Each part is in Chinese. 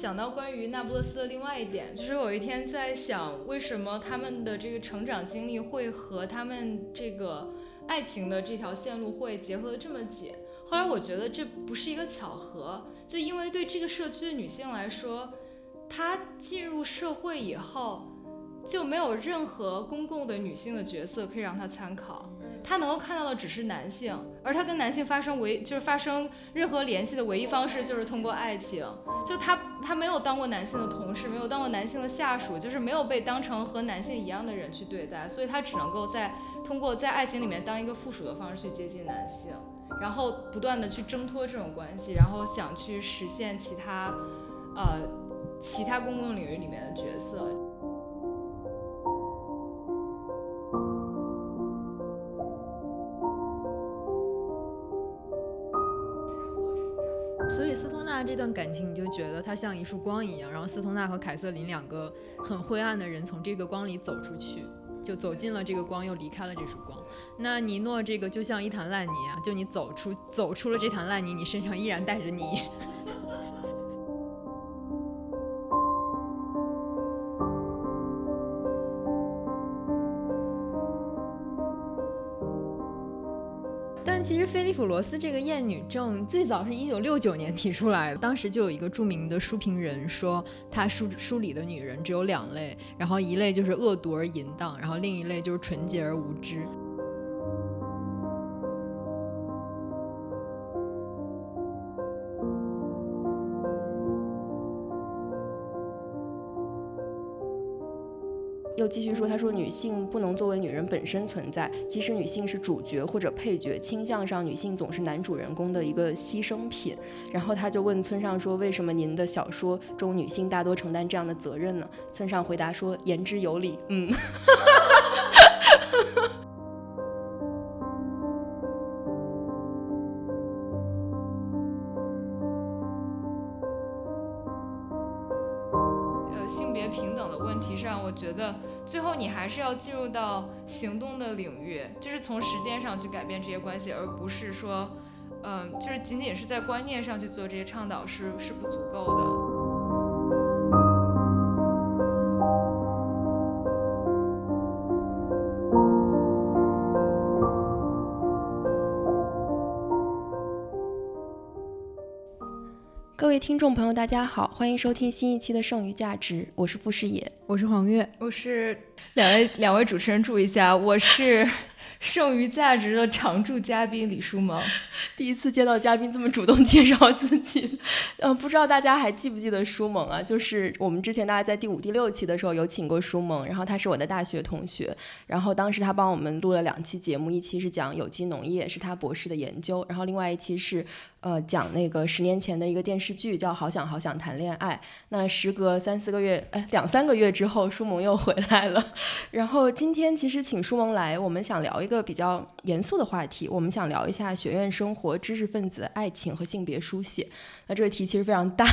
想到关于那不勒斯的另外一点，就是有一天在想，为什么他们的这个成长经历会和他们这个爱情的这条线路会结合的这么紧？后来我觉得这不是一个巧合，就因为对这个社区的女性来说，她进入社会以后。就没有任何公共的女性的角色可以让她参考，她能够看到的只是男性，而她跟男性发生唯就是发生任何联系的唯一方式就是通过爱情。就她她没有当过男性的同事，没有当过男性的下属，就是没有被当成和男性一样的人去对待，所以她只能够在通过在爱情里面当一个附属的方式去接近男性，然后不断的去挣脱这种关系，然后想去实现其他呃其他公共领域里面的角色。这段感情，你就觉得他像一束光一样，然后斯通纳和凯瑟琳两个很灰暗的人从这个光里走出去，就走进了这个光，又离开了这束光。那尼诺这个就像一滩烂泥啊，就你走出走出了这滩烂泥，你身上依然带着泥。其实菲利普·罗斯这个厌女症最早是一九六九年提出来的，当时就有一个著名的书评人说，他书书里的女人只有两类，然后一类就是恶毒而淫荡，然后另一类就是纯洁而无知。又继续说，他说女性不能作为女人本身存在，即使女性是主角或者配角，倾向上女性总是男主人公的一个牺牲品。然后他就问村上说，为什么您的小说中女性大多承担这样的责任呢？村上回答说，言之有理。嗯。最后你还是要进入到行动的领域，就是从时间上去改变这些关系，而不是说，嗯，就是仅仅是在观念上去做这些倡导是是不足够的。听众朋友，大家好，欢迎收听新一期的《剩余价值》，我是傅视野，我是黄月，我是两位两位主持人，注意一下，我是。剩余价值的常驻嘉宾李书萌，第一次见到嘉宾这么主动介绍自己，嗯，不知道大家还记不记得书萌啊？就是我们之前大家在第五、第六期的时候有请过书萌，然后他是我的大学同学，然后当时他帮我们录了两期节目，一期是讲有机农业，是他博士的研究，然后另外一期是呃讲那个十年前的一个电视剧叫《好想好想谈恋爱》。那时隔三四个月，哎，两三个月之后，舒萌又回来了。然后今天其实请舒萌来，我们想聊一。个比较严肃的话题，我们想聊一下学院生活、知识分子、爱情和性别书写。那这个题其实非常大，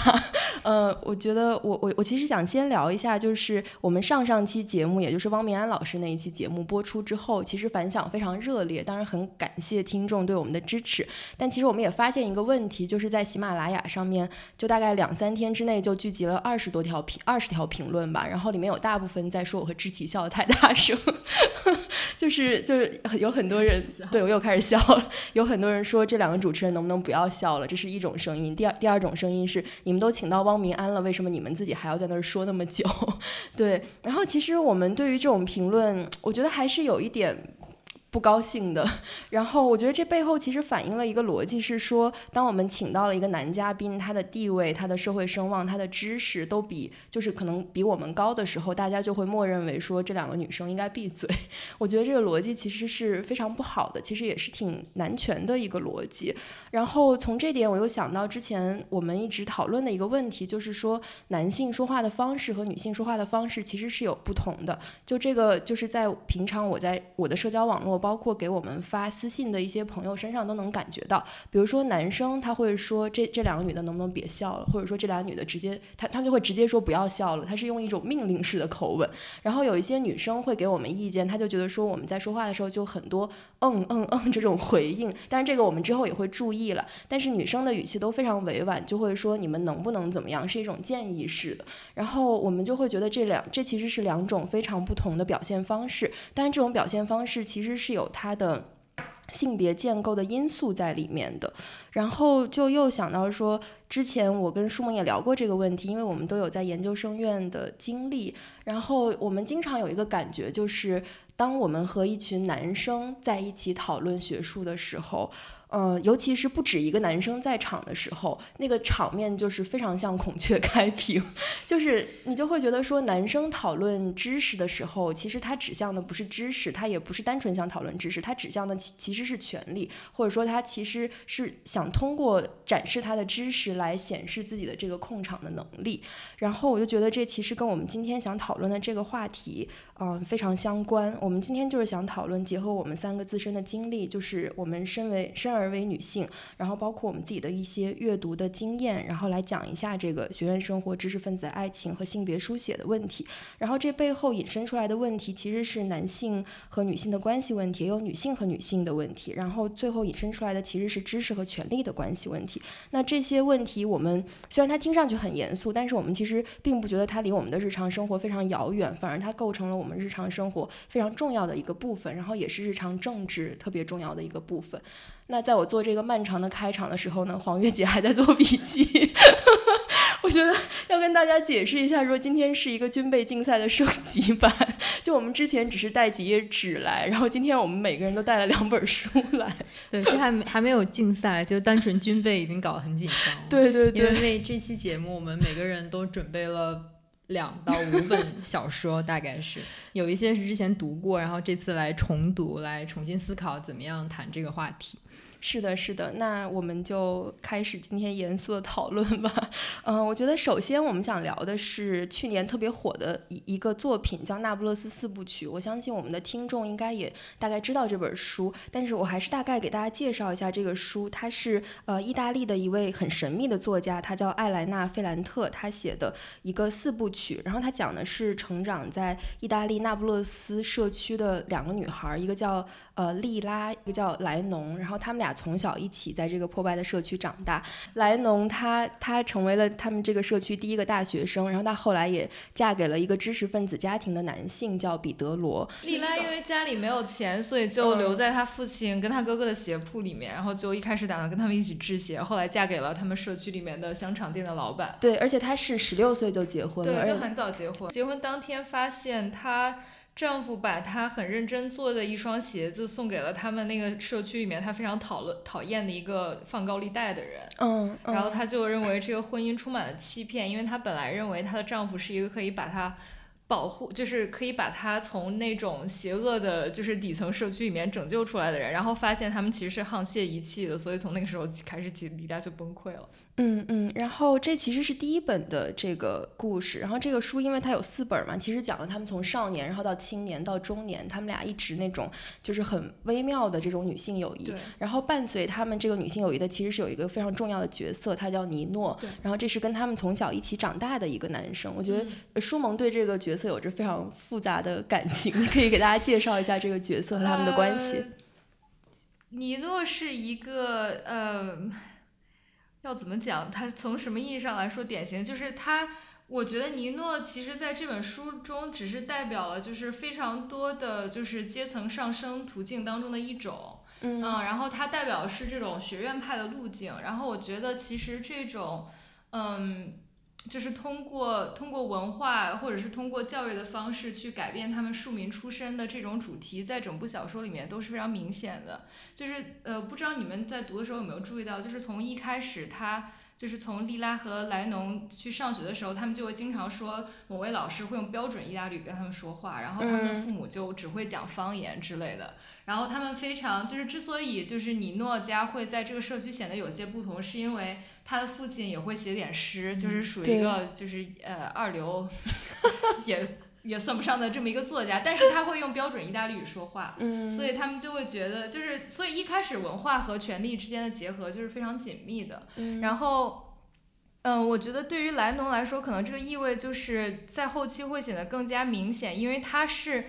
呃，我觉得我我我其实想先聊一下，就是我们上上期节目，也就是汪明安老师那一期节目播出之后，其实反响非常热烈，当然很感谢听众对我们的支持。但其实我们也发现一问题，就是在喜马拉雅上面，就大概两三天之内就聚集了二十多条评二十条评论吧，然后里面有大部分在说我和志奇笑得太大声，就是就是有很多人对我又开始笑了，有很多人说这两个主持人能不能不要笑了，这是一种声音。第二。第二种声音是，你们都请到汪明安了，为什么你们自己还要在那儿说那么久？对，然后其实我们对于这种评论，我觉得还是有一点。不高兴的，然后我觉得这背后其实反映了一个逻辑，是说，当我们请到了一个男嘉宾，他的地位、他的社会声望、他的知识都比就是可能比我们高的时候，大家就会默认为说这两个女生应该闭嘴。我觉得这个逻辑其实是非常不好的，其实也是挺男权的一个逻辑。然后从这点，我又想到之前我们一直讨论的一个问题，就是说男性说话的方式和女性说话的方式其实是有不同的。就这个，就是在平常我在我的社交网络。包括给我们发私信的一些朋友身上都能感觉到。比如说男生他会说这这两个女的能不能别笑了，或者说这俩女的直接他他们就会直接说不要笑了，他是用一种命令式的口吻。然后有一些女生会给我们意见，他就觉得说我们在说话的时候就很多嗯嗯嗯这种回应，但是这个我们之后也会注意了。但是女生的语气都非常委婉，就会说你们能不能怎么样，是一种建议式的。然后我们就会觉得这两这其实是两种非常不同的表现方式，但是这种表现方式其实是是有它的性别建构的因素在里面的。然后就又想到说，之前我跟舒萌也聊过这个问题，因为我们都有在研究生院的经历，然后我们经常有一个感觉，就是当我们和一群男生在一起讨论学术的时候。嗯，尤其是不止一个男生在场的时候，那个场面就是非常像孔雀开屏，就是你就会觉得说，男生讨论知识的时候，其实他指向的不是知识，他也不是单纯想讨论知识，他指向的其其实是权利，或者说他其实是想通过展示他的知识来显示自己的这个控场的能力。然后我就觉得这其实跟我们今天想讨论的这个话题，嗯，非常相关。我们今天就是想讨论结合我们三个自身的经历，就是我们身为身。而为女性，然后包括我们自己的一些阅读的经验，然后来讲一下这个学院生活、知识分子爱情和性别书写的问题。然后这背后引申出来的问题，其实是男性和女性的关系问题，也有女性和女性的问题。然后最后引申出来的其实是知识和权力的关系问题。那这些问题，我们虽然它听上去很严肃，但是我们其实并不觉得它离我们的日常生活非常遥远，反而它构成了我们日常生活非常重要的一个部分，然后也是日常政治特别重要的一个部分。那在我做这个漫长的开场的时候呢，黄月姐还在做笔记。我觉得要跟大家解释一下，说今天是一个军备竞赛的升级版。就我们之前只是带几页纸来，然后今天我们每个人都带了两本书来。对，这还没还没有竞赛，就单纯军备已经搞得很紧张。对对对。因为为这期节目，我们每个人都准备了两到五本小说，大概是有一些是之前读过，然后这次来重读，来重新思考怎么样谈这个话题。是的，是的，那我们就开始今天严肃的讨论吧。嗯，我觉得首先我们想聊的是去年特别火的一一个作品，叫《那不勒斯四部曲》。我相信我们的听众应该也大概知道这本书，但是我还是大概给大家介绍一下这个书。它是呃意大利的一位很神秘的作家，他叫艾莱娜·费兰特，他写的一个四部曲。然后他讲的是成长在意大利那不勒斯社区的两个女孩，一个叫。呃，莉拉，一个叫莱农，然后他们俩从小一起在这个破败的社区长大。莱农他他成为了他们这个社区第一个大学生，然后他后来也嫁给了一个知识分子家庭的男性，叫彼得罗。莉拉因为家里没有钱，所以就留在他父亲跟他哥哥的鞋铺里面，然后就一开始打算跟他们一起制鞋，后来嫁给了他们社区里面的香肠店的老板。对，而且他是十六岁就结婚了，对，就很早结婚。结婚当天发现她。丈夫把她很认真做的一双鞋子送给了他们那个社区里面他非常讨论讨厌的一个放高利贷的人，嗯，然后她就认为这个婚姻充满了欺骗，因为她本来认为她的丈夫是一个可以把她保护，就是可以把他从那种邪恶的，就是底层社区里面拯救出来的人，然后发现他们其实是沆瀣一气的，所以从那个时候开始起，李佳就崩溃了。嗯嗯，然后这其实是第一本的这个故事，然后这个书因为它有四本嘛，其实讲了他们从少年，然后到青年到中年，他们俩一直那种就是很微妙的这种女性友谊。然后伴随他们这个女性友谊的，其实是有一个非常重要的角色，他叫尼诺。然后这是跟他们从小一起长大的一个男生。我觉得舒萌对这个角色有着非常复杂的感情，你可以给大家介绍一下这个角色和他们的关系。尼诺是一个呃。要怎么讲？他从什么意义上来说典型？就是他，我觉得尼诺其实在这本书中只是代表了，就是非常多的就是阶层上升途径当中的一种，嗯，然后它代表的是这种学院派的路径。然后我觉得其实这种，嗯。就是通过通过文化或者是通过教育的方式去改变他们庶民出身的这种主题，在整部小说里面都是非常明显的。就是呃，不知道你们在读的时候有没有注意到，就是从一开始他就是从利拉和莱农去上学的时候，他们就会经常说某位老师会用标准意大利语跟他们说话，然后他们的父母就只会讲方言之类的。然后他们非常就是之所以就是尼诺家会在这个社区显得有些不同，是因为。他的父亲也会写点诗，就是属于一个就是呃二流，也也算不上的这么一个作家，但是他会用标准意大利语说话，嗯，所以他们就会觉得，就是所以一开始文化和权力之间的结合就是非常紧密的。嗯然后，嗯，我觉得对于莱农来说，可能这个意味就是在后期会显得更加明显，因为他是，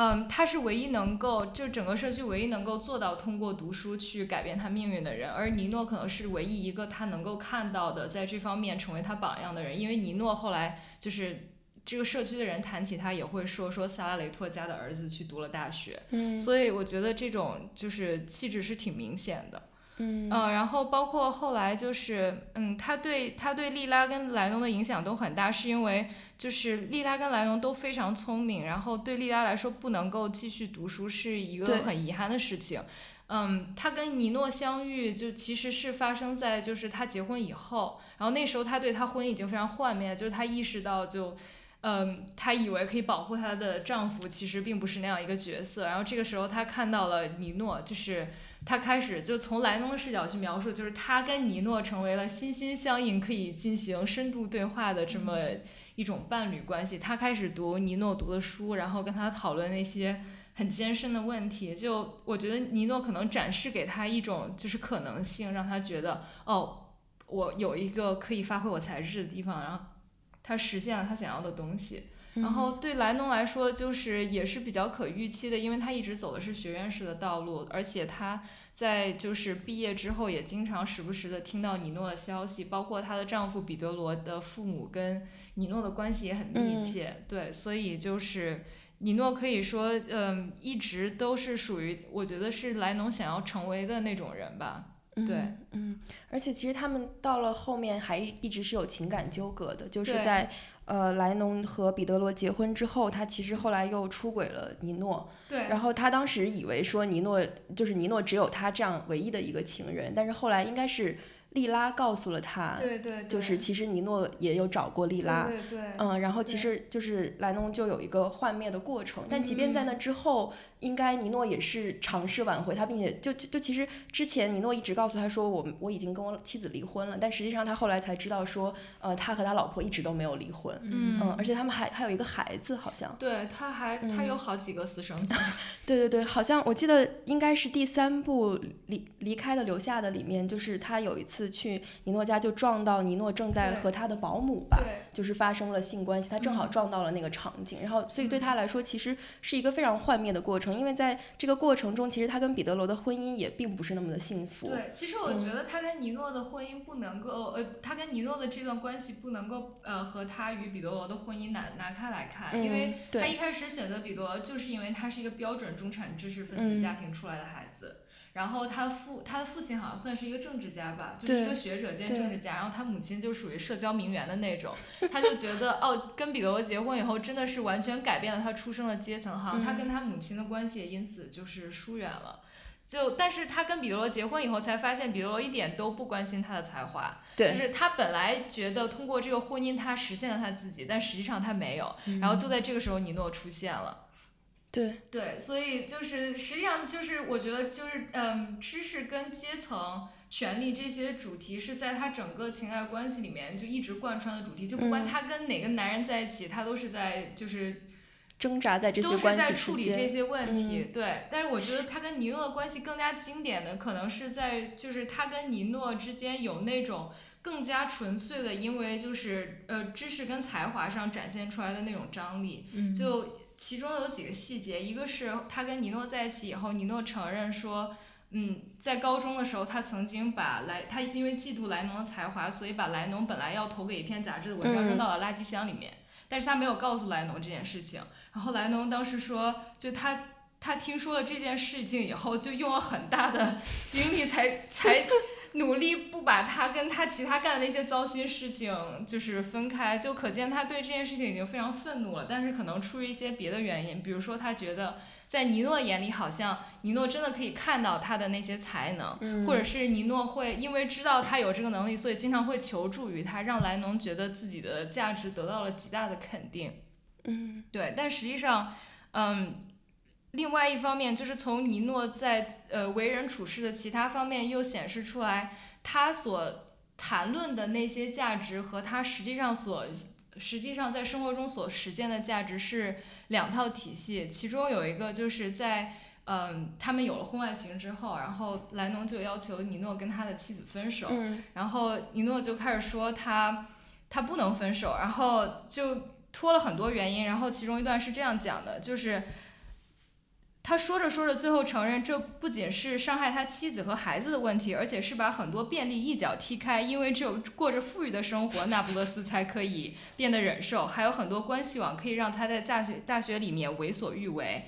嗯，他是唯一能够就整个社区唯一能够做到通过读书去改变他命运的人，而尼诺可能是唯一一个他能够看到的在这方面成为他榜样的人，因为尼诺后来就是。这个社区的人谈起他也会说说萨拉雷托家的儿子去读了大学，嗯所以我觉得这种就是气质是挺明显的。嗯嗯，然后包括后来就是，嗯，他对他对莉拉跟莱农的影响都很大，是因为就是莉拉跟莱农都非常聪明，然后对莉拉来说不能够继续读书是一个很遗憾的事情。嗯，他跟尼诺相遇就其实是发生在就是他结婚以后，然后那时候他对他婚姻已经非常幻灭，就是他意识到就。嗯，她以为可以保护她的丈夫，其实并不是那样一个角色。然后这个时候，她看到了尼诺，就是她开始就从莱农的视角去描述，就是他跟尼诺成为了心心相印，可以进行深度对话的这么一种伴侣关系。他开始读尼诺读的书，然后跟他讨论那些很艰深的问题。就我觉得尼诺可能展示给他一种就是可能性，让他觉得哦，我有一个可以发挥我才智的地方，然后。他实现了他想要的东西，嗯然后对莱农来说，就是也是比较可预期的，因为他一直走的是学院式的道路，而且他在就是毕业之后，也经常时不时的听到尼诺的消息，包括她的丈夫彼得罗的父母跟尼诺的关系也很密切，对，所以就是尼诺可以说，嗯，一直都是属于我觉得是莱农想要成为的那种人吧。对嗯，嗯，而且其实他们到了后面还一直是有情感纠葛的，就是在呃莱农和彼得罗结婚之后，他其实后来又出轨了尼诺，对，然后他当时以为说尼诺就是尼诺只有他这样唯一的一个情人，但是后来应该是莉拉告诉了他，对对，就是其实尼诺也有找过莉拉，对对对，嗯，然后其实就是莱农就有一个幻灭的过程，但即便在那之后，应该尼诺也是尝试挽回他，并且就就就其实之前尼诺一直告诉他说我我已经跟我妻子离婚了，但实际上他后来才知道说，呃，他和他老婆一直都没有离婚，嗯嗯，而且他们还还有一个孩子，好像，对，他还他有好几个私生子，对对对，好像我记得应该是第三部离离开的留下的里面，就是他有一次去尼诺家就撞到尼诺正在和他的保姆吧，对。就是发生了性关系，他正好嗯。撞到了那个场景，然后所以对他来说其实是一个非常幻灭的过程，因为在这个过程中，其实他跟彼得罗的婚姻也并不是那么的幸福。对，其实我觉得他跟尼诺的婚姻不能够，呃，他跟尼诺的这段关系不能够，呃，和他与彼得罗的婚姻拿拿开来看，因为嗯他一开始选择彼得罗，就是因为他是一个标准中产知识分子嗯。家庭出来的孩子。然后他父他的父亲好像算是一个政治家吧，就是一个学者兼政治家，然后他母亲就属于社交名媛的那种，他就觉得哦，跟彼得罗结婚以后真的是完全改变了他出生的阶层，好像他嗯跟他母亲的关系也因此就是疏远了。就，但是他跟彼得罗结婚以后，才发现彼得罗一点都不关心他的才华，就，是他本来觉得通过这个婚姻他实现了他自己，但实际上他没有。嗯然后就在这个时候，尼诺出现了。对，对，所以就是实际上就是我觉得就是嗯，知识跟阶层、权力这些主题是在他整个情爱关系里面就一直贯穿的主题，就不管嗯他跟哪个男人在一起，他都是在就是挣扎在这都是些关系在处。理这些问题，对。但是我觉得他跟尼诺的关系更加经典的，可能是在就是他跟尼诺之间有那种更加纯粹的，因为就是呃知识跟才华上展现出来的那种张力。嗯就其中有几个细节，一个是他跟尼诺在一起以后，尼诺承认说。嗯，在高中的时候，他曾经把莱他因为嫉妒莱农的才华，所以把莱农本来要投给一篇杂志的文章嗯扔到了垃圾箱里面。但是他没有告诉莱农这件事情。然后莱农当时说，就他他听说了这件事情以后，就用了很大的精力才才努力不把他跟他其他干的那些糟心事情就是分开，就可见他对这件事情已经非常愤怒了。但是可能出于一些别的原因，比如说他觉得在尼诺眼里，好像尼诺真的可以看到他的那些才能，嗯或者是尼诺会因为知道他有这个能力，所以经常会求助于他，让莱农觉得自己的价值得到了极大的肯定。嗯对，但实际上，嗯，另外一方面就是从尼诺在呃为人处事的其他方面又显示出来，他所谈论的那些价值和他实际上所实际上在生活中所实践的价值是两套体系，其中有一个就是在。嗯，他们有了婚外情之后，然后莱农就要求尼诺跟他的妻子分手，然后尼诺就开始说他他不能分手，然后就拖了很多原因，然后其中一段是这样讲的，就是他说着说着，最后承认这不仅是伤害他妻子和孩子的问题，而且是把很多便利一脚踢开，因为只有过着富裕的生活，那不勒斯才可以变得忍受，还有很多关系网可以让他在大学大学里面为所欲为。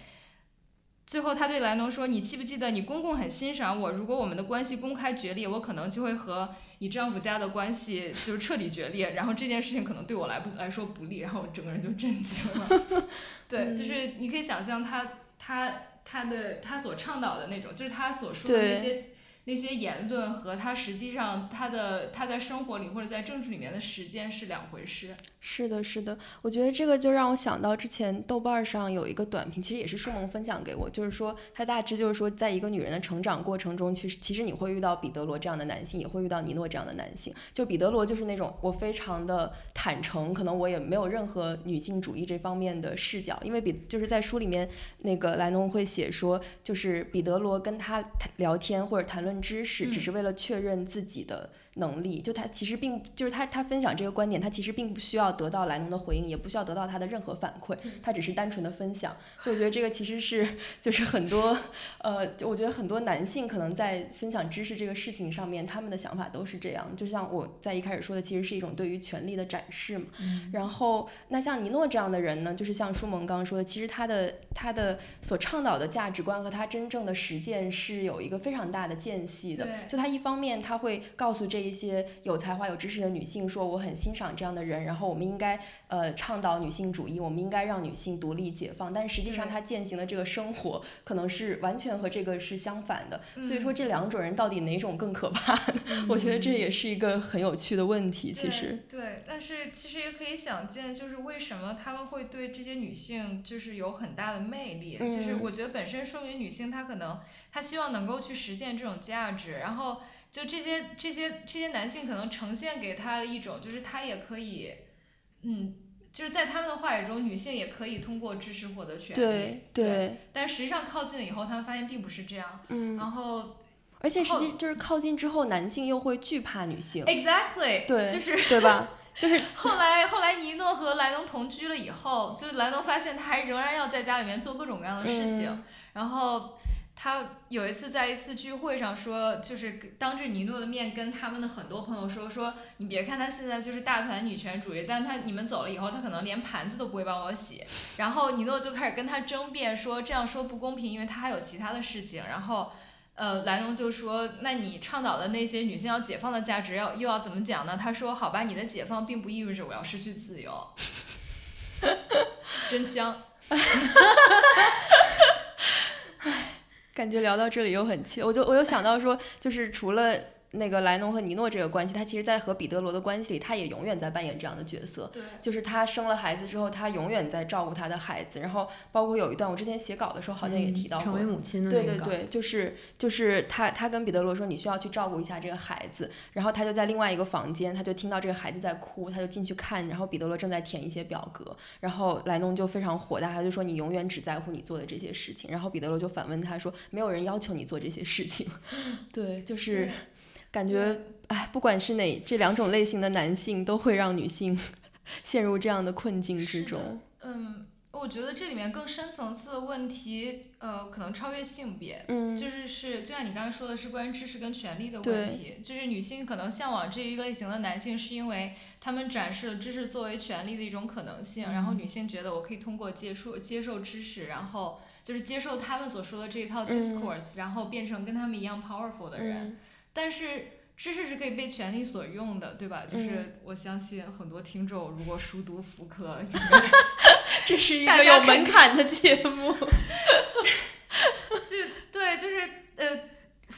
最后，他对莱农说：“你记不记得，你公公很欣赏我。如果我们的关系公开决裂，我可能就会和你丈夫家的关系就是彻底决裂。然后这件事情可能对我来不来说不利。然后我整个人就震惊了。对，就是你可以想象他他他的他所倡导的那种，就是他所说的那些。”那些言论和他实际上他的他在生活里或者在政治里面的实践是两回事。是的，是的，我觉得这个就让我想到之前豆瓣上有一个短评，其实也是舒萌分享给我，就是说他大致就是说，在一个女人的成长过程中，其实其实你会遇到彼得罗这样的男性，也会遇到尼诺这样的男性。就彼得罗就是那种我非常的坦诚，可能我也没有任何女性主义这方面的视角，因为比就是在书里面那个莱农会写说，就是彼得罗跟他聊天或者谈论。知识只是为了确认自己的。能力就他其实并就是他他分享这个观点，他其实并不需要得到莱农的回应，也不需要得到他的任何反馈，他只是单纯的分享。就我觉得这个其实是就是很多呃，我觉得很多男性可能在分享知识这个事情上面，他们的想法都是这样。就像我在一开始说的，其实是一种对于权力的展示嘛。然后那像尼诺这样的人呢，就是像舒萌刚刚说的，其实他的他的所倡导的价值观和他真正的实践是有一个非常大的间隙的。就他一方面他会告诉这一些有才华、有知识的女性说：“我很欣赏这样的人，然后我们应该呃倡导女性主义，我们应该让女性独立解放。”但实际上，她践行的这个生活可能是完全和这个是相反的。所以说，这两种人到底哪种更可怕？我觉得这也是一个很有趣的问题。其实，对，但是其实也可以想见，就是为什么他们会对这些女性就是有很大的魅力。就是我觉得本身说明女性她可能她希望能够去实现这种价值，然后。就这些这些这些男性可能呈现给他的一种，就是他也可以，嗯，就是在他们的话语中，女性也可以通过知识获得权利。对对。但实际上靠近了以后，他们发现并不是这样。嗯。然后。而且实际就是靠近之后，男性又会惧怕女性。Exactly。对。就是对吧？就是后来后来尼诺和莱农同居了以后，就是莱农发现他还仍然要在家里面做各种各样的事情，然后。他有一次在一次聚会上说，就是当着尼诺的面跟他们的很多朋友说，说你别看他现在就是大团女权主义，但他你们走了以后，他可能连盘子都不会帮我洗。然后尼诺就开始跟他争辩说这样说不公平，因为他还有其他的事情。然后，呃，兰荣就说，那你倡导的那些女性要解放的价值要又要怎么讲呢？他说，好吧，你的解放并不意味着我要失去自由。真香。感觉聊到这里又很气，我就我又想到说，就是除了。那个莱农和尼诺这个关系，他其实，在和彼得罗的关系里，他也永远在扮演这样的角色。对，就是他生了孩子之后，他永远在照顾他的孩子。然后，包括有一段，我之前写稿的时候好像也提到过，成为母亲的对对对，就是就是他他跟彼得罗说，你需要去照顾一下这个孩子。然后他就在另外一个房间，他就听到这个孩子在哭，他就进去看，然后彼得罗正在填一些表格。然后莱农就非常火大，他就说你永远只在乎你做的这些事情。然后彼得罗就反问他说，没有人要求你做这些事情。对，就是。感觉，哎，不管是哪这两种类型的男性，都会让女性 陷入这样的困境之中。嗯，我觉得这里面更深层次的问题，呃，可能超越性别。嗯。就是是，就像你刚才说的是关于知识跟权利的问题。就是女性可能向往这一类型的男性，是因为他们展示了知识作为权利的一种可能性。然后女性觉得我可以通过接触接受知识，然后就是接受他们所说的这一套 discourse，然后变成跟他们一样 powerful 的人。但是知识是可以被权力所用的，对吧？就是我相信很多听众如果熟读福柯，这是一个有门槛的节目。就对，就是呃。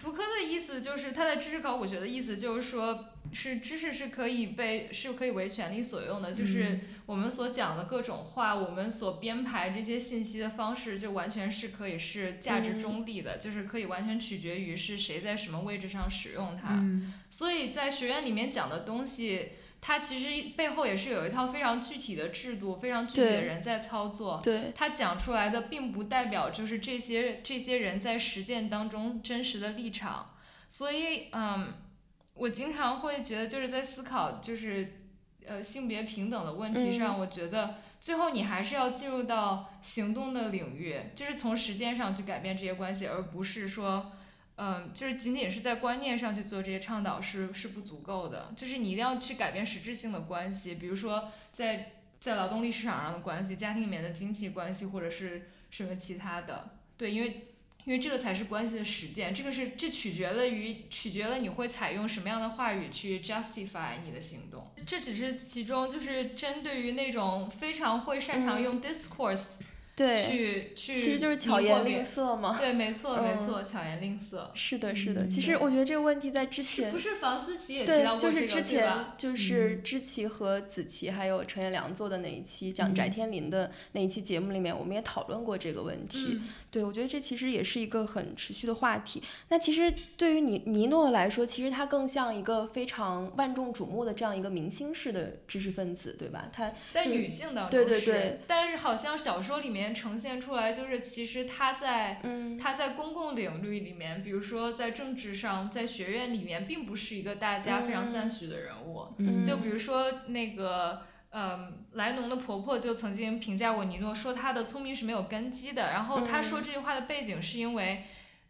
福柯的意思就是他的知识考古学的意思就是说，是知识是可以被是可以为权力所用的，就是我们所讲的各种话，我们所编排这些信息的方式，就完全是可以是价值中立的，就是可以完全取决于是谁在什么位置上使用它。所以在学院里面讲的东西。它其实背后也是有一套非常具体的制度，非常具体的人在操作。对，他讲出来的并不代表就是这些这些人在实践当中真实的立场。所以，嗯，我经常会觉得就是在思考就是呃性别平等的问题上，我觉得。最后，你还是要进入到行动的领域，就是从实践上去改变这些关系，而不是说，嗯，就是仅仅是在观念上去做这些倡导是是不足够的。就是你一定要去改变实质性的关系，比如说在在劳动力市场上的关系、家庭里面的经济关系，或者是什么其他的。对，因为。因为这个才是关系的实践，这个是这取决了于取决了你会采用什么样的话语去 justify 你的行动，这只是其中就是针对于那种非常会擅长用 discourse。对，去去，其实就是巧言令色嘛。对，没错，没错，巧言令色。是的，是的。其实我觉得这个问题在之前，不是房思琪也提到过这个，就是之前就是知琪和子琪还有陈彦良做的那一期讲翟天临的那一期节目里面，我们也讨论过这个问题。对，我觉得这其实也是一个很持续的话题。那其实对于尼尼诺来说，其实他更像一个非常万众瞩目的这样一个明星式的知识分子，对吧？他在女性当中对对对，但是好像小说里面。呈现出来就是，其实他在他在公共领域里面，比如说在政治上，在学院里面，并不是一个大家非常赞许的人物。就比如说那个，嗯，莱农的婆婆就曾经评价过尼诺，说他的聪明是没有根基的。然后他说这句话的背景是因为。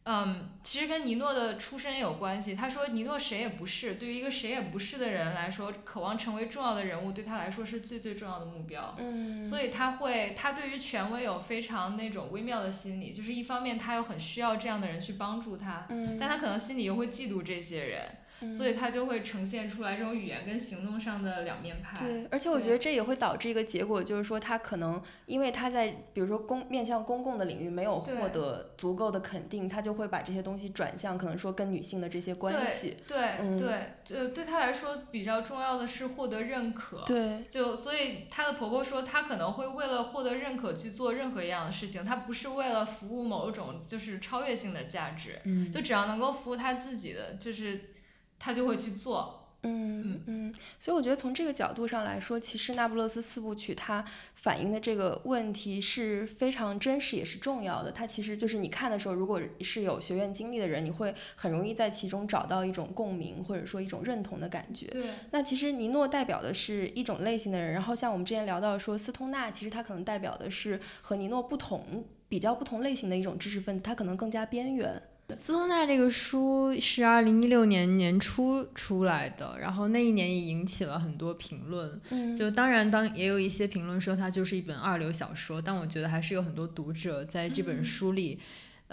嗯，其实跟尼诺的出身有关系。他说，尼诺谁也不是，对于一个谁也不是的人来说，渴望成为重要的人物，对他来说是最最重要的目标。嗯，所以他会，他对于权威有非常那种微妙的心理，就是一方面他又很需要这样的人去帮助他，但他可能心里又会嫉妒这些人。所以他就会呈现出来这种语言跟行动上的两面派。对，而且我觉得这也会导致一个结果，就是说他可能因为他在比如说公面向公共的领域没有获得足够的肯定，他就会把这些东西转向可能说跟女性的这些关系。对对，就对他来说比较重要的是获得认可。对，就所以她的婆婆说，她可能会为了获得认可去做任何一样的事情，她不是为了服务某一种就是超越性的价值，就只要能够服务她自己的，就是。他就会去做，嗯嗯，所以我觉得从这个角度上来说，其实《那不勒斯四部曲》它反映的这个问题是非常真实也是重要的。它其实就是你看的时候，如果是有学院经历的人，你会很容易在其中找到一种共鸣，或者说一种认同的感觉。对。那其实尼诺代表的是一种类型的人，然后像我们之前聊到说斯通纳，其实他可能代表的是和尼诺不同、比较不同类型的一种知识分子，他可能更加边缘。斯通纳这个书是二零一六年年初出来的，然后那一年也引起了很多评论。嗯，就当然当也有一些评论说它就是一本二流小说，但我觉得还是有很多读者在这本书里。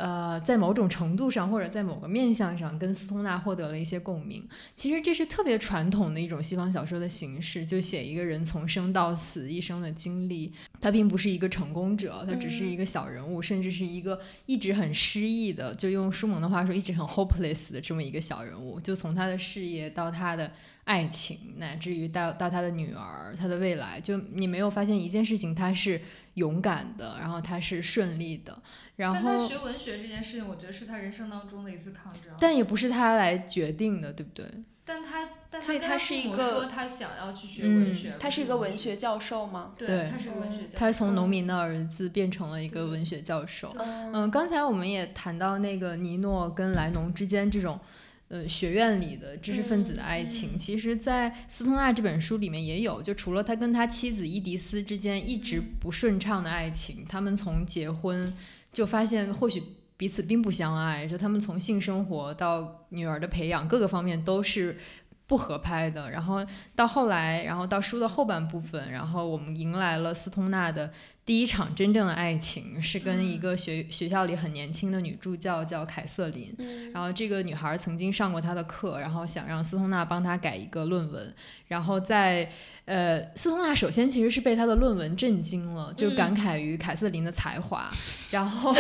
呃，在某种程度上，或者在某个面相上，跟斯通纳获得了一些共鸣。其实这是特别传统的一种西方小说的形式，就写一个人从生到死一生的经历。他并不是一个成功者，他只是一个小人物，甚至是一个一直很失意的，就用舒蒙的话说，一直很 hopeless 的这么一个小人物。就从他的事业到他的爱情，乃至于到到他的女儿，他的未来，就你没有发现一件事情，他是勇敢的，然后他是顺利的。但他学文学这件事情，我觉得是他人生当中的一次抗争。但也不是他来决定的，对不对？但他，所以他是一个说他想要去学文学。他是一个文学教授吗？对，他是文学教授。他从农民的儿子变成了一个文学教授。嗯，刚才我们也谈到那个尼诺跟莱农之间这种。呃，学院里的知识分子的爱情，其实，在斯通纳这本书里面也有。就除了他跟他妻子伊迪丝之间一直不顺畅的爱情，他们从结婚就发现或许彼此并不相爱。就他们从性生活到女儿的培养各个方面都是不合拍的。然后到后来，然后到书的后半部分，然后我们迎来了斯通纳的。第一场真正的爱情是跟一个学学校里很年轻的女助教叫凯瑟琳，然后这个女孩曾经上过他的课，然后想让斯通纳帮她改一个论文，然后在。呃，斯通纳首先其实是被他的论文震惊了，就感慨于凯瑟琳的才华，然后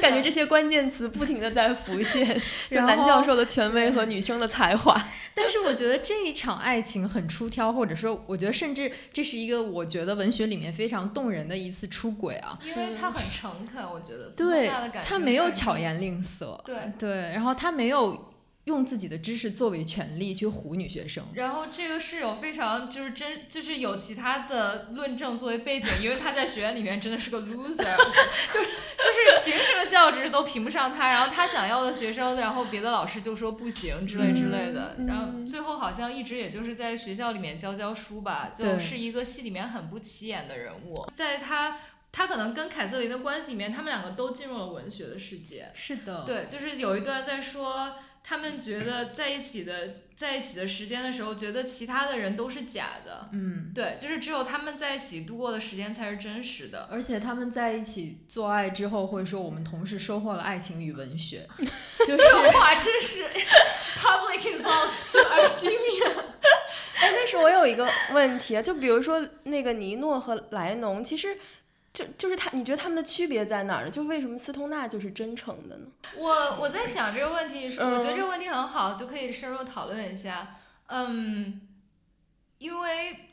感觉这些关键词不停的在浮现，就男教授的权威和女生的才华。但是我觉得这一场爱情很出挑，或者说我觉得甚至这是一个我觉得文学里面非常动人的一次出轨啊，因为他很诚恳，我觉得对，他没有巧言令色，对对，然后他没有。用自己的知识作为权利去唬女学生。然后这个室友非常就是真就是有其他的论证作为背景，因为他在学院里面真的是个 loser，就是就是凭什么教职都评不上他，然后他想要的学生，然后别的老师就说不行之类之类的，嗯然后最后好像一直也就是在学校里面教教书吧，就是一个戏里面很不起眼的人物，在他。他可能跟凯瑟琳的关系里面，他们两个都进入了文学的世界。是的，对，就是有一段在说，他们觉得在一起的在一起的时间的时候，觉得其他的人都是假的。嗯。对，就是只有他们在一起度过的时间才是真实的。而且他们在一起做爱之后，会说我们同时收获了爱情与文学，就是这话真是 public insult to academia。哎，但是我有一个问题啊，就比如说那个尼诺和莱农，其实就就是他，你觉得他们的区别在哪儿呢？就为什么斯通纳就是真诚的呢？我我在想这个问题，嗯我觉得这个问题很好，就可以深入讨论一下。嗯，因为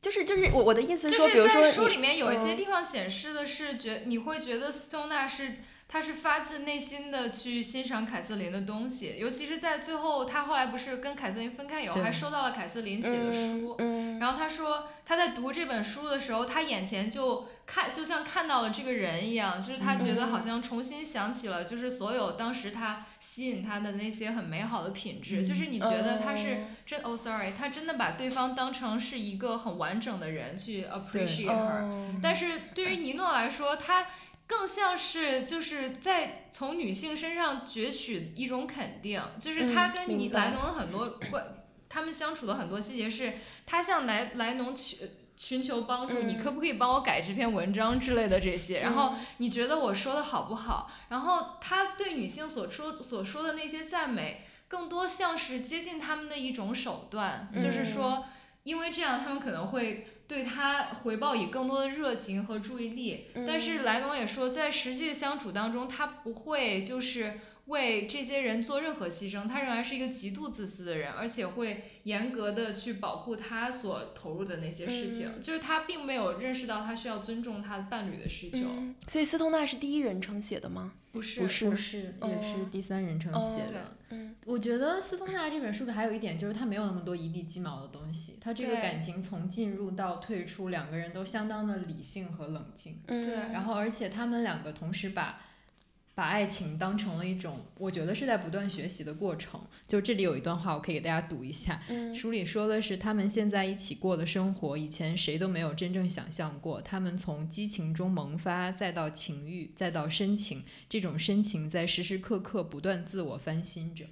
就是就是我我的意思就是说，比如说在书里面有一些嗯地方显示的是觉，你会觉得斯通纳是他是发自内心的去欣赏凯瑟琳的东西，尤其是在最后，他后来不是跟凯瑟琳分开以后，还收到了凯瑟琳写的书。嗯，然后他说他在读这本书的时候，他眼前就看就像看到了这个人一样，就是他觉得好像重新想起了就是所有当时他吸引他的那些很美好的品质，嗯就是你觉得他是嗯真哦，sorry，他真的把对方当成是一个很完整的人去 appreciate her。哦但是对于尼诺来说，他更像是就是在从女性身上攫取一种肯定，就是他嗯跟你莱农的很多关，他们相处的很多细节是，他向莱莱农求寻求帮助，你嗯。可不可以帮我改这篇文章之类的这些，然后你觉得我说的好不好？然后他对女性所说所说的那些赞美，更多像是接近他们的一种手段，就是嗯。说，因为这样他们可能会对他回报以更多的热情和注意力。但是莱农也说，在实际的相处当中，他不会就是。为这些人做任何牺牲，他仍然是一个极度自私的人，而且会严格的去保护他所投入的那些事情。就是他并没有认识到他需要尊重他的伴侣的需求，嗯所以斯通纳是第一人称写的吗？不是不是不是也是哦第三人称写哦的。嗯我觉得斯通纳这本书里还有一点就是他没有那么多一地鸡毛的东西，他这个感情从进入到退出，两个人都相当的理性和冷静。嗯，对然后而且他们两个同时把把爱情当成了一种，我觉得是在不断学习的过程。就这里有一段话，我可以给大家读一下。嗯书里说的是他们现在一起过的生活，以前谁都没有真正想象过。他们从激情中萌发，再到情欲，再到深情，这种深情在时时刻刻不断自我翻新着。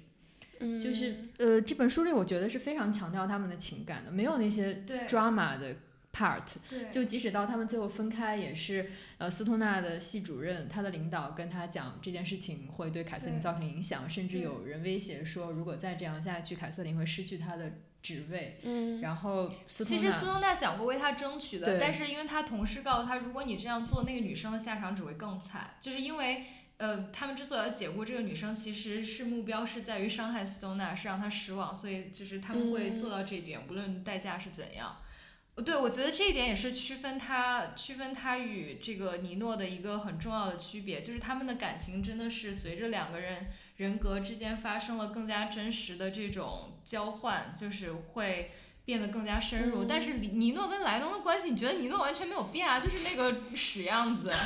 嗯就是呃，这本书里我觉得是非常强调他们的情感的，没有那些对 drama 的 part。对就即使到他们最后分开，也是呃斯通纳的系主任，他的领导跟他讲这件事情会对凯瑟琳造成影响，甚至有人威胁说，如果再这样下去，凯瑟琳会失去她的职位。嗯然后其实斯通纳想过为他争取的，但是因为他同事告诉他，如果你这样做，那个女生的下场只会更惨，就是因为。呃，他们之所以要解雇这个女生，其实是目标是在于伤害斯通纳，是让她失望，所以就是他们会嗯做到这一点，无论代价是怎样。对，我觉得这一点也是区分他区分他与这个尼诺的一个很重要的区别，就是他们的感情真的是随着两个人人格之间发生了更加真实的这种交换，就是会变得更加深入。嗯但是尼尼诺跟莱农的关系，你觉得尼诺完全没有变啊，就是那个屎样子。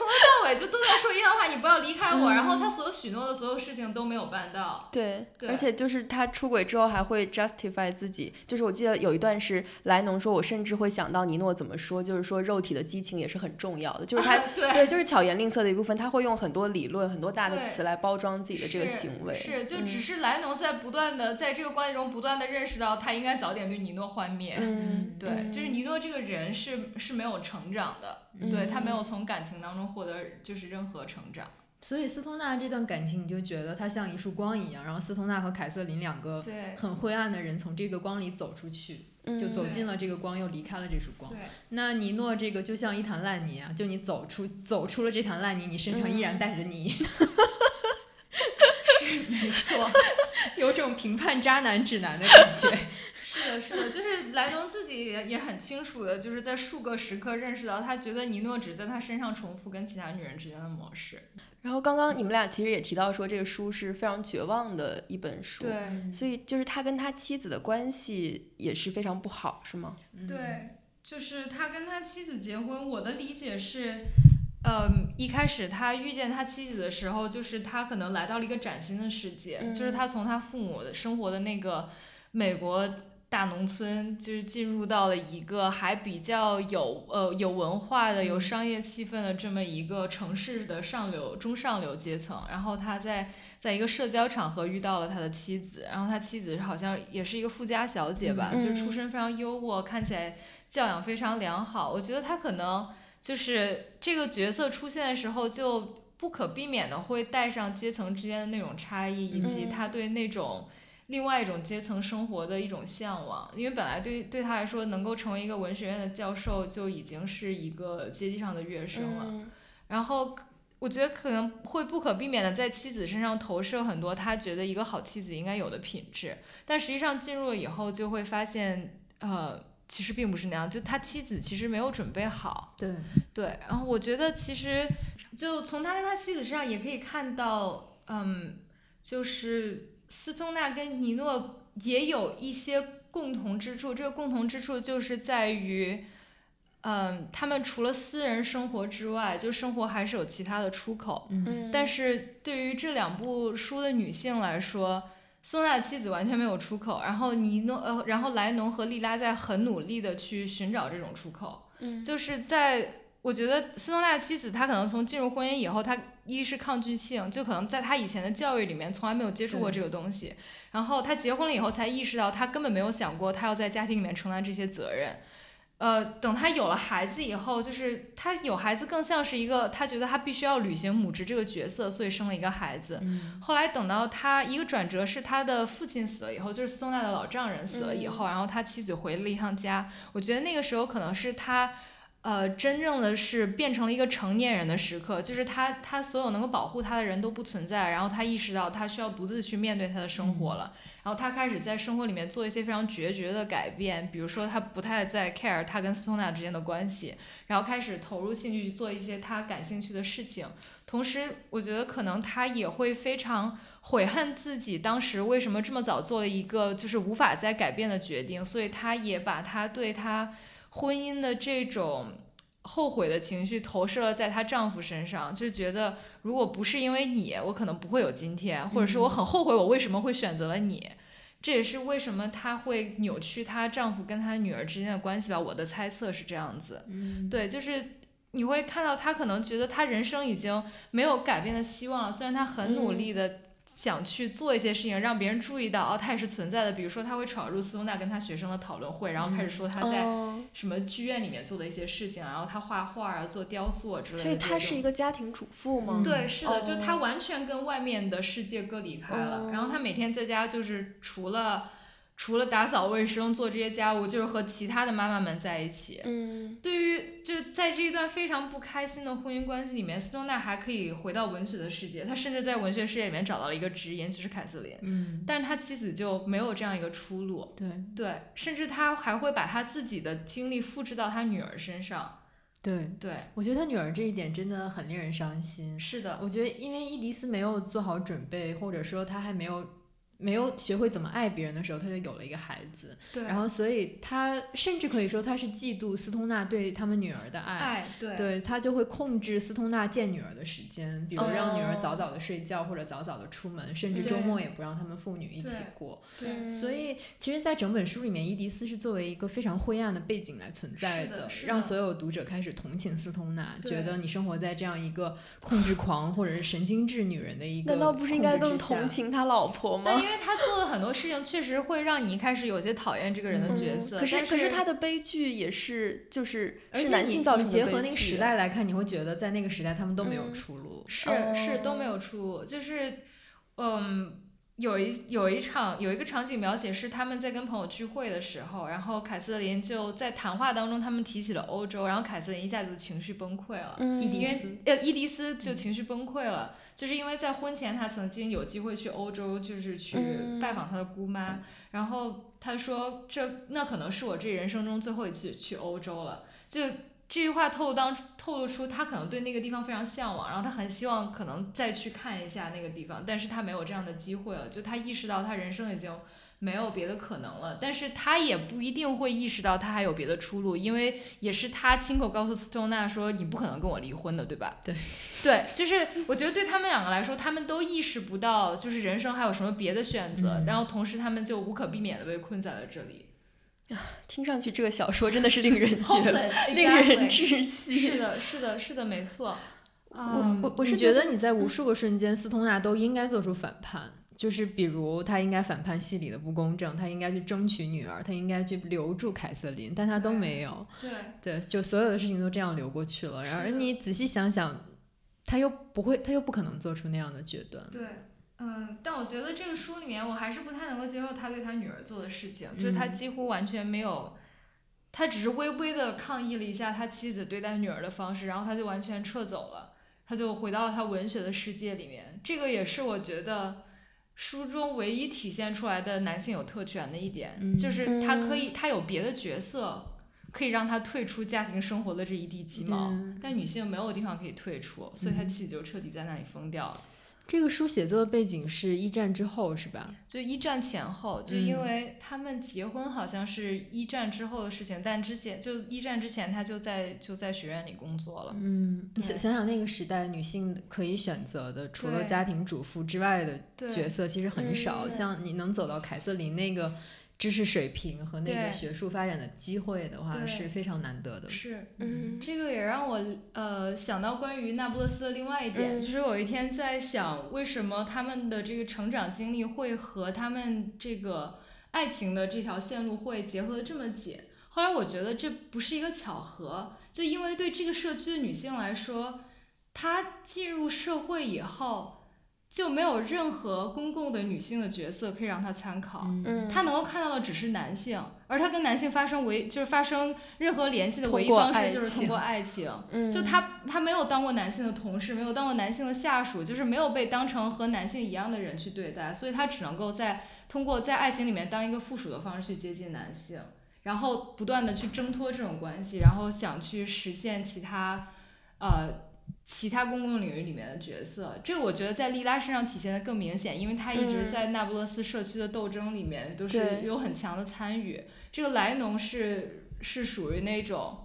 从头到尾就都在说一样的话，你不要离开我。然后他所许诺的所有事情都没有办到。对，对。而且就是他出轨之后还会 justify 自己，就是我记得有一段是莱农说，我甚至会想到尼诺怎么说，就是说肉体的激情也是很重要的，就是他、对。对，就是巧言令色的一部分，他会用很多理论、很多大的词来包装自己的这个行为，是，就嗯。只是莱农在不断的在这个关系中不断的认识到，他应该早点对尼诺幻灭。嗯，对，嗯就是尼诺这个人是是没有成长的，嗯。对他没有从感情当中获得就是任何成长。所以斯通纳这段感情，你就觉得他像一束光一样，然后斯通纳和凯瑟琳两个对很灰暗的人从这个光里走出去，就走进了这个光，又离开了这束光。那尼诺这个就像一滩烂泥啊，就你走出走出了这滩烂泥，你身上依然带着泥，是没错。有种评判渣男指南的感觉。是的，是的，就是莱东自己也也很清楚的，就是在数个时刻认识到，他觉得尼诺只在他身上重复跟其他女人之间的模式。然后刚刚你们俩其实也提到说，这个书是非常绝望的一本书，对，所以就是他跟他妻子的关系也是非常不好，是吗？对，就是他跟他妻子结婚，我的理解是。嗯，一开始他遇见他妻子的时候，就是他可能来到了一个崭新的世界，就是他从他父母的生活的那个美国大农村，就是进入到了一个还比较有呃有文化的、有商业气氛的这么一个城市的上流中上流阶层。然后他在在一个社交场合遇到了他的妻子，然后他妻子好像也是一个富家小姐吧，就是出身非常优渥，看起来教养非常良好。我觉得他可能。就是这个角色出现的时候，就不可避免的会带上阶层之间的那种差异，以及他对那种另外一种阶层生活的一种向往。因为本来对对他来说，能够成为一个文学院的教授，就已经是一个阶级上的跃升了。然后我觉得可能会不可避免的在妻子身上投射很多他觉得一个好妻子应该有的品质，但实际上进入了以后，就会发现，呃。其实并不是那样，就他妻子其实没有准备好。对对，然后我觉得其实就从他跟他妻子身上也可以看到，嗯，就是斯通纳跟尼诺也有一些共同之处。这个共同之处就是在于，嗯，他们除了私人生活之外，就生活还是有其他的出口。嗯，但是对于这两部书的女性来说。斯通纳的妻子完全没有出口，然后尼诺呃，然后莱农和莉拉在很努力的去寻找这种出口。嗯，就是在我觉得斯通纳的妻子，她可能从进入婚姻以后，她一是抗拒性，就可能在她以前的教育里面从来没有接触过这个东西，然后她结婚了以后才意识到，她根本没有想过她要在家庭里面承担这些责任。呃，等她有了孩子以后，就是她有孩子更像是一个，她觉得她必须要履行母职这个角色，所以生了一个孩子。后来等到她一个转折是她的父亲死了以后，就是斯通纳的老丈人死了以后，然后他妻子回了一趟家。我觉得那个时候可能是他，呃，真正的是变成了一个成年人的时刻，就是他他所有能够保护他的人都不存在，然后他意识到他需要独自去面对他的生活了。然后他开始在生活里面做一些非常决绝的改变，比如说他不太在 care 他跟斯通纳之间的关系，然后开始投入兴趣去做一些他感兴趣的事情。同时，我觉得可能他也会非常悔恨自己当时为什么这么早做了一个就是无法再改变的决定，所以他也把他对他婚姻的这种。后悔的情绪投射了在她丈夫身上，就觉得如果不是因为你，我可能不会有今天，或者是我很后悔我为什么会选择了你。这也是为什么她会扭曲她丈夫跟她女儿之间的关系吧。我的猜测是这样子。嗯，对，就是你会看到她可能觉得她人生已经没有改变的希望了，虽然她很努力的。想去做一些事情，让别人注意到哦，他也是存在的。比如说，他会闯入斯通纳跟他学生的讨论会，然后开始说他在什么剧院里面做的一些事情，然后他画画啊、做雕塑啊之类的。所以他是一个家庭主妇吗？对，是的，就他完全跟外面的世界割离开了。然后他每天在家就是除了。除了打扫卫生、做这些家务，就是和其他的妈妈们在一起。嗯，对于就是在这一段非常不开心的婚姻关系里面，斯通纳还可以回到文学的世界。他甚至在文学世界里面找到了一个职业，就是凯瑟琳。嗯，但是他妻子就没有这样一个出路。对对，甚至他还会把他自己的经历复制到他女儿身上。对对，我觉得他女儿这一点真的很令人伤心。是的，我觉得因为伊迪丝没有做好准备，或者说他还没有。没有学会怎么爱别人的时候，他就有了一个孩子。对，然后所以他甚至可以说他是嫉妒斯通纳对他们女儿的爱。爱，对，对他就会控制斯通纳见女儿的时间，比如让女儿早早的睡觉或者早早的出门，甚至周末也不让他们父女一起过。对，所以其实，在整本书里面，伊迪丝是作为一个非常灰暗的背景来存在的，让所有读者开始同情斯通纳，觉得你生活在这样一个控制狂或者是神经质女人的一个。难道不是应该更同情他老婆吗？因为他做的很多事情确实会让你一开始有些讨厌这个人的角色，可是可是他的悲剧也是就是是男性造成的结合那个时代来看，你会觉得在那个时代他们都没有出路，是是都没有出路，就是嗯有一有一场有一个场景描写是他们在跟朋友聚会的时候，然后凯瑟琳就在谈话当中他们提起了欧洲，然后凯瑟琳一下子情绪崩溃了，伊迪丝呃伊迪丝就情绪崩溃了。就是因为在婚前，他曾经有机会去欧洲，就是去拜访他的姑妈。然后他说这那可能是我这人生中最后一次去欧洲了，就这句话透露当透露出他可能对那个地方非常向往，然后他很希望可能再去看一下那个地方，但是他没有这样的机会了，就他意识到他人生已经。没有别的可能了，但是他也不一定会意识到他还有别的出路，因为也是他亲口告诉斯通纳说你不可能跟我离婚的，对吧？对，对，就是我觉得对他们两个来说，他们都意识不到就是人生还有什么别的选择，然后同时他们就无可避免的被困在了这里。听上去这个小说真的是令人觉得 令人窒息。是的，是的，是的，没错。我我我是觉得你在无数个瞬间，斯通纳都应该做出反叛。就是比如他应该反叛戏里的不公正，他应该去争取女儿，他应该去留住凯瑟琳，但他都没有。对对，就所有的事情都这样流过去了。然而你仔细想想，他又不会，他又不可能做出那样的决断。对，嗯，但我觉得这个书里面我还是不太能够接受他对他女儿做的事情，就是他几乎完全没有，他只是微微的抗议了一下他妻子对待女儿的方式，然后他就完全撤走了，他就回到了他文学的世界里面。这个也是我觉得。书中唯一体现出来的男性有特权的一点，就是他可以，他有别的角色可以让他退出家庭生活的这一地鸡毛，但女性没有地方可以退出，所以他妻子就彻底在那里疯掉了。这个书写作的背景是一战之后，是吧？就一战前后，就因为他们结婚好像是一战之后的事情，但之前就一战之前，他就在就在学院里工作了。嗯，你想想想那个时代，女性可以选择的除了家庭主妇之外的角色其实很少，像你能走到凯瑟琳那个。知识水平和那个学术发展的机会的话是非常难得的。是，嗯，这个也让我呃想到关于那不勒斯的另外一点，就是有一天在想，为什么他们的这个成长经历会和他们这个爱情的这条线路会结合的这么紧？后来我觉得这不是一个巧合，就因为对这个社区的女性来说，她进入社会以后。就没有任何公共的女性的角色可以让他参考，他能够看到的只是男性，而他跟男性发生唯就是发生任何联系的唯一方式就是通过爱情。就他他没有当过男性的同事，没有当过男性的下属，就是没有被当成和男性一样的人去对待，所以他只能够在通过在爱情里面当一个附属的方式去接近男性，然后不断的去挣脱这种关系，然后想去实现其他，呃。其他公共领域里面的角色，这个我觉得在莉拉身上体现的更明显，因为她一直在那不勒斯社区的斗争里面都是有很强的参与。这个莱农是是属于那种，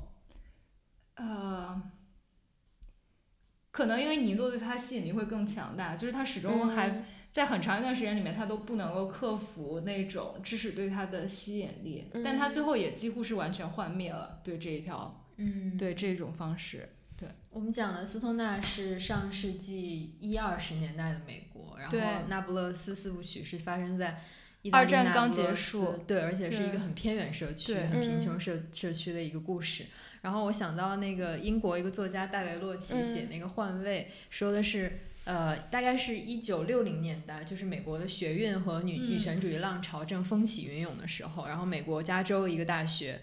呃，可能因为尼诺对他吸引力会更强大，就是他始终还在很长一段时间里面，他都不能够克服那种知识对他的吸引力，但他最后也几乎是完全幻灭了对这一条，嗯，对这种方式。对。我们讲的斯通纳是上世纪一二十年代的美国，然后那不勒斯四部曲是发生在二战刚结束，对，而且是一个很偏远社区、很贫穷社社区的一个故事。然后我想到那个英国一个作家戴维洛奇写那个《换位》，说的是呃，大概是一九六零年代，就是美国的学运和女女权主义浪潮正风起云涌的时候，然后美国加州一个大学。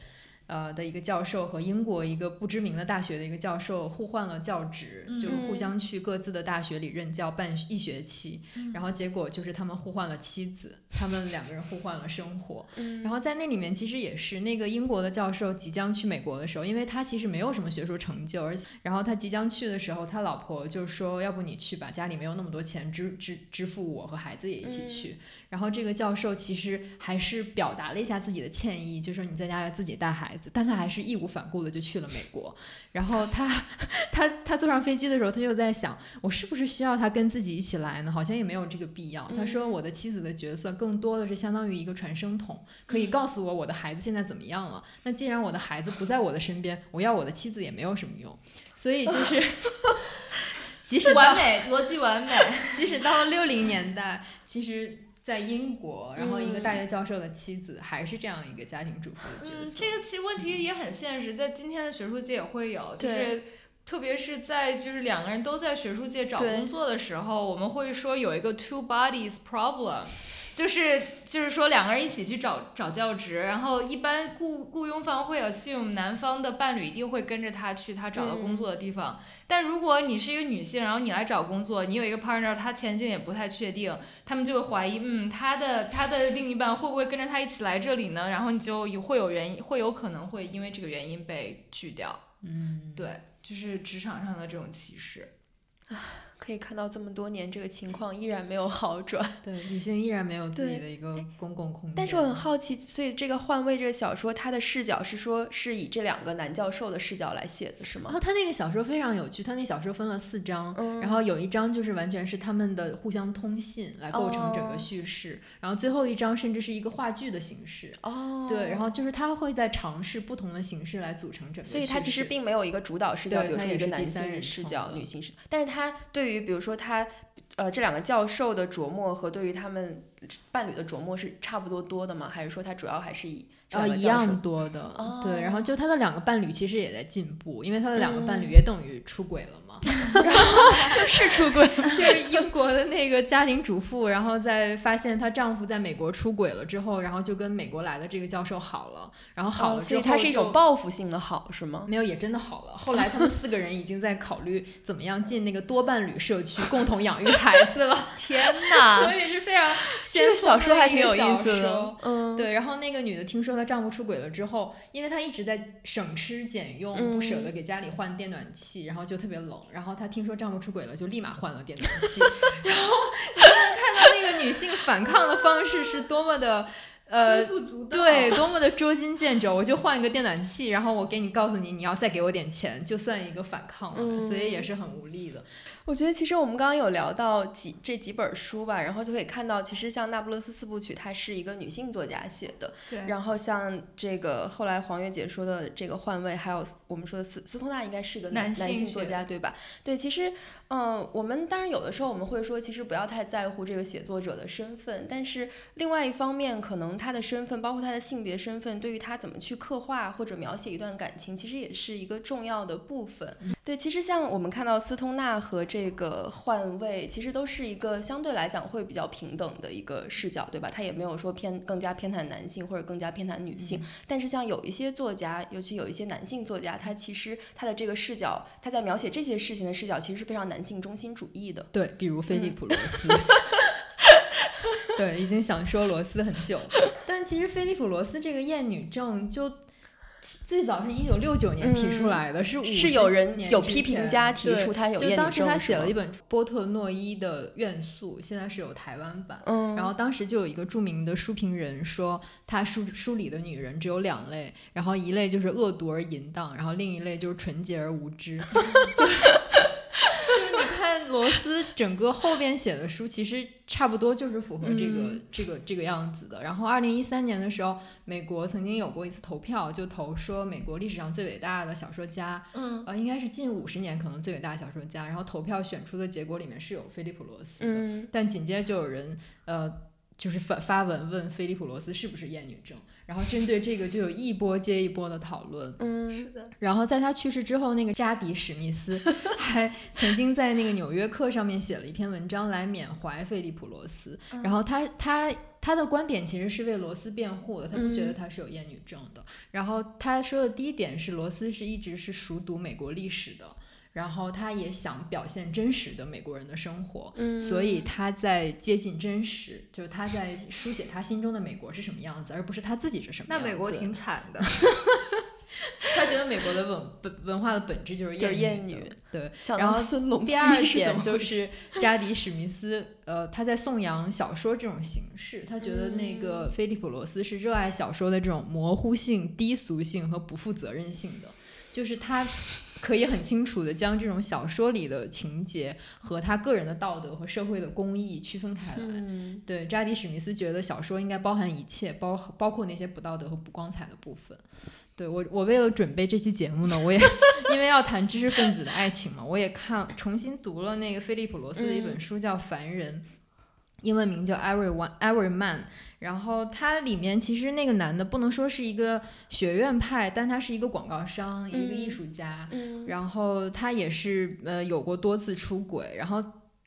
呃的一个教授和英国一个不知名的大学的一个教授互换了教职，就互相去各自的大学里任教半一学期，然后结果就是他们互换了妻子，他们两个人互换了生活。然后在那里面其实也是那个英国的教授即将去美国的时候，因为他其实没有什么学术成就，而且然后他即将去的时候，他老婆就说要不你去吧，家里没有那么多钱支支支付我和孩子也一起去。然后这个教授其实还是表达了一下自己的歉意，就说你在家要自己带孩子，但他还是义无反顾的就去了美国。然后他他他坐上飞机的时候，他就在想，我是不是需要他跟自己一起来呢？好像也没有这个必要。他说我的妻子的角色更多的是相当于一个传声筒，可以告诉我我的孩子现在怎么样了。那既然我的孩子不在我的身边，我要我的妻子也没有什么用。所以就是，即使完美逻辑完美，即使到了六零年代，其实。在英国，然后一个大学教授的妻子还是这样一个家庭主妇的角色。这个其实问题也很现实，在今天的学术界也会有，就是特别是在就是两个人都在学术界找工作的时候，我们会说有一个 two bodies problem，就是就是说两个人一起去找找教职，然后一般雇雇佣方会 assume 男方的伴侣一定会跟着他去他找到工作的地方，但如果你是一个女性，然后你来找工作，你有一个 partner，他前景也不太确定，他们就会怀疑，嗯，他的他的另一半会不会跟着他一起来这里呢？然后你就有会有原因，会有可能会因为这个原因被拒掉。嗯，对，就是职场上的这种歧视。可以看到这么多年这个情况依然没有好转。对，女性依然没有自己的一个公共空间。但是我很好奇，所以这个《换位》这个小说，它的视角是说是以这两个男教授的视角来写的，是吗？然后他那个小说非常有趣，他那小说分了四章，嗯然后有一章就是完全是他们的互相通信来构成整哦个叙事，然后最后一章甚至是一个话剧的形式。哦，对，然后就是他会在尝试不同的形式来组成整个叙事。所以它其实并没有一个主导视角，比如说一个男是第三性视角、女性视角，但是他对于比如说他呃这两个教授的琢磨和对于他们伴侣的琢磨是差不多多的吗？还是说他主要还是以这呃一样多的，对，然后哦就他的两个伴侣其实也在进步，因为他的两个伴侣嗯也等于出轨了嘛。就 是出轨？就是英国的那个家庭主妇，然后在发现她丈夫在美国出轨了之后，然后就跟美国来的这个教授好了，然后好哦了之后、所以它是一种报复性的好，是吗？没有，也真的好了。后来他们四个人已经在考虑怎么样进那个多伴侣社区，共同养育孩子了。天哪 所以是非常这先小说还挺有意思的。嗯，对，然后那个女的听说她丈夫出轨了之后，因为她一直在省吃俭用，不舍嗯得给家里换电暖气，然后就特别冷。然后她听说丈夫出轨了，就立马换了电暖气。然后你就能看到那个女性反抗的方式是多么的。呃，对，多么的捉襟见肘！我就换一个电暖器，然后我给你告诉你，你要再给我点钱，就算一个反抗了，所以也是很无力的。我觉得其实我们刚刚有聊到几这几本书吧，然后就可以看到，其实像《那不勒斯四部曲》，它是一个女性作家写的，对，然后像这个后来黄月姐说的这个换位，还有我们说的斯斯通纳应该是个男男性性作家对吧？对，其实嗯、我们当然有的时候我们会说，其实不要太在乎这个写作者的身份，但是另外一方面，可能他的身份，包括他的性别身份，对于他怎么去刻画或者描写一段感情，其实也是一个重要的部分。对，其实像我们看到斯通纳和这个换位，其实都是一个相对来讲会比较平等的一个视角，对吧？他也没有说偏更加偏袒男性或者更加偏袒女性。但是像有一些作家，尤其有一些男性作家，他其实他的这个视角，他在描写这些事情的视角，其实是非常男性中心主义的。对，比如菲利普·罗斯。对，已经想说罗斯很久了，但其实菲利普·罗斯这个厌女症就最早是一九六九年提出来的，是五是有人有批评家提出他有就当时他写了一本波特诺伊的《怨诉》，现在是有台湾版。嗯，然后当时就有一个著名的书评人说，他书书里的女人只有两类，然后一类就是恶毒而淫荡，然后另一类就是纯洁而无知。就 就看罗斯整个后边写的书，其实差不多就是符合这个、嗯。这个这个样子的。然后二零一三年的时候，美国曾经有过一次投票，就投说美国历史上最伟大的小说家，嗯，呃，应该是近五十年可能最伟大的小说家。然后投票选出的结果里面是有菲利普·罗斯的，嗯。但紧接着就有人呃，就是发发文问菲利普·罗斯是不是厌女症，然后针对这个就有一波接一波的讨论。嗯是的，然后在他去世之后，那个扎迪·史密斯 还曾经在那个《纽约客》上面写了一篇文章来缅怀菲利普·罗斯。然后他他他的观点其实是为罗斯辩护的，他不觉得嗯他是有厌女症的。然后他说的第一点是罗斯是一直是熟读美国历史的。然后他也想表现真实的美国人的生活，嗯所以他在接近真实，就是他在书写他心中的美国是什么样子，而不是他自己是什么样子。那美国挺惨的。他觉得美国的文本文化的本质就是就是厌厌女对。然后第二点就是 扎迪史密斯，呃，他在颂扬小说这种形式，他觉得那个菲利普罗斯是热爱小说的这种模糊性、低俗性和不负责任性的，就是他可以很清楚的将这种小说里的情节和他个人的道德和社会的公益区分开来。嗯对，扎迪史密斯觉得小说应该包含一切，包包括那些不道德和不光彩的部分。对我，我为了准备这期节目呢，我也 因为要谈知识分子的爱情嘛，我也看重新读了那个菲利普罗斯的一本嗯书，叫《凡人》。英文名叫 Everyone Everyman。然后它里面其实那个男的不能说是一个学院派，但他是一个广告商，一个艺术家。嗯然后他也是呃有过多次出轨，然后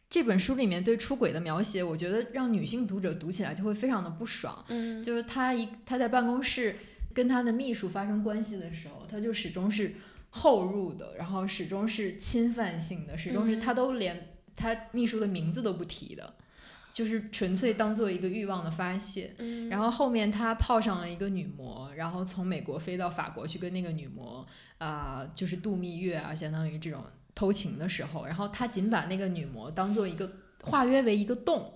这本书里面对出轨的描写，我觉得让女性读者读起来就会非常的不爽。嗯就是他一他在办公室跟他的秘书发生关系的时候，他就始终是后入的，然后始终是侵犯性的，始终是嗯他都连他秘书的名字都不提的，就是纯粹当做一个欲望的发泄。嗯然后后面他泡上了一个女模，然后从美国飞到法国去跟那个女模啊、就是度蜜月啊，相当于这种偷情的时候，然后他仅把那个女模当做一个化约为一个洞，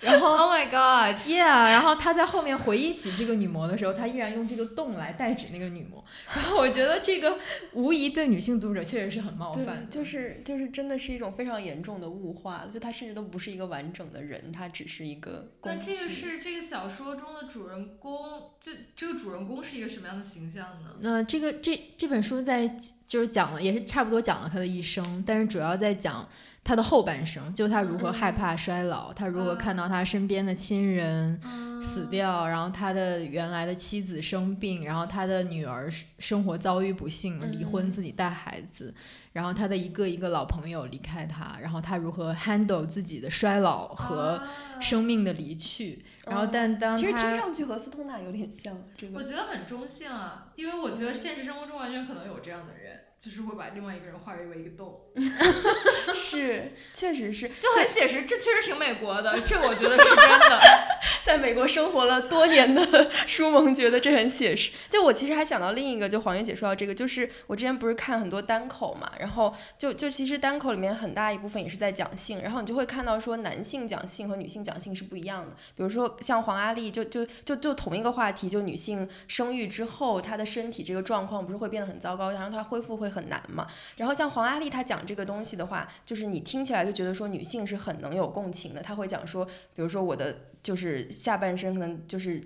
然后 Oh my god！Yeah，然后他在后面回忆起这个女魔的时候，他依然用这个洞来代指那个女魔。然后我觉得这个无疑对女性读者确实是很冒犯，，就是就是真的是一种非常严重的物化了，就他甚至都不是一个完整的人，他只是一个工那这个是这个小说中的主人公，就这个主人公是一个什么样的形象呢？那、这个这这本书在就是讲了，也是差不多讲了他的一生，但是主要在讲他的后半生，就他如何害怕衰老，他如何嗯看到他身边的亲人。嗯。死掉，然后他的原来的妻子生病，然后他的女儿生生活遭遇不幸，离婚嗯自己带孩子，然后他的一个一个老朋友离开他，然后他如何 handle 自己的衰老和啊。生命的离去，然后哦但当其实听上去和斯通纳有点像，这个。我觉得很中性啊，因为我觉得现实生活中完全可能有这样的人，就是会把另外一个人化为一个洞，是确实是就很写实。这确实挺美国的，这我觉得是真的。在美国生活了多年的 舒萌觉得这很写实。就我其实还想到另一个，就黄月姐说到这个，就是我之前不是看很多单口嘛，然后就就其实单口里面很大一部分也是在讲性，然后你就会看到说男性讲性和女性讲性是不一样的。比如说像黄阿丽就，就就就同一个话题，就女性生育之后她的身体这个状况不是会变得很糟糕，然后她恢复会很难嘛。然后像黄阿丽她讲这个东西的话，就是你听起来就觉得说女性是很能有共情的，她会讲说，比如说我的就是下半身可能就是。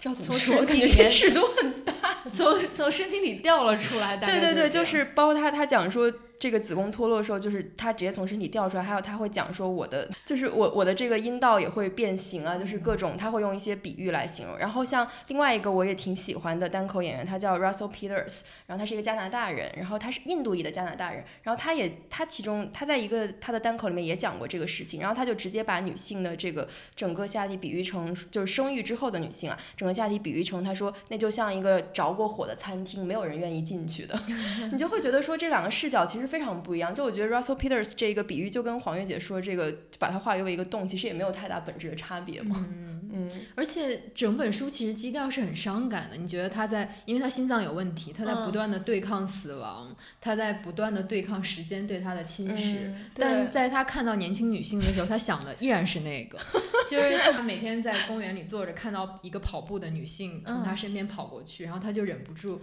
知道怎么从说，感觉这尺度很大。从从身体里掉了出来，对对对，就是包括她，她讲说这个子宫脱落的时候，就是他直接从身体掉出来，还有他会讲说我的就是我我的这个阴道也会变形啊，就是各种他会用一些比喻来形容。然后像另外一个我也挺喜欢的单口演员，他叫 Russell Peters，然后他是一个加拿大人，然后他是印度裔的加拿大人，然后他也他其中他在一个他的单口里面也讲过这个事情，然后他就直接把女性的这个整个下体比喻成就是生育之后的女性啊，整个下体比喻成他说那就像一个着过火的餐厅，没有人愿意进去的。你就会觉得说这两个视角其实非常不一样。就我觉得 Russell Peters 这个比喻就跟黄月姐说这个把它化为一个洞，其实也没有太大本质的差别嘛。嗯而且整本书其实基调是很伤感的。你觉得他在，因为他心脏有问题，他在不嗯断的对抗死亡，他在不断的对抗时间对他的侵蚀。嗯但在他看到年轻女性的时候，他想的依然是那个，就是他每天在公园里坐着，看到一个跑步的女性从他身边跑过去，然后他就忍不住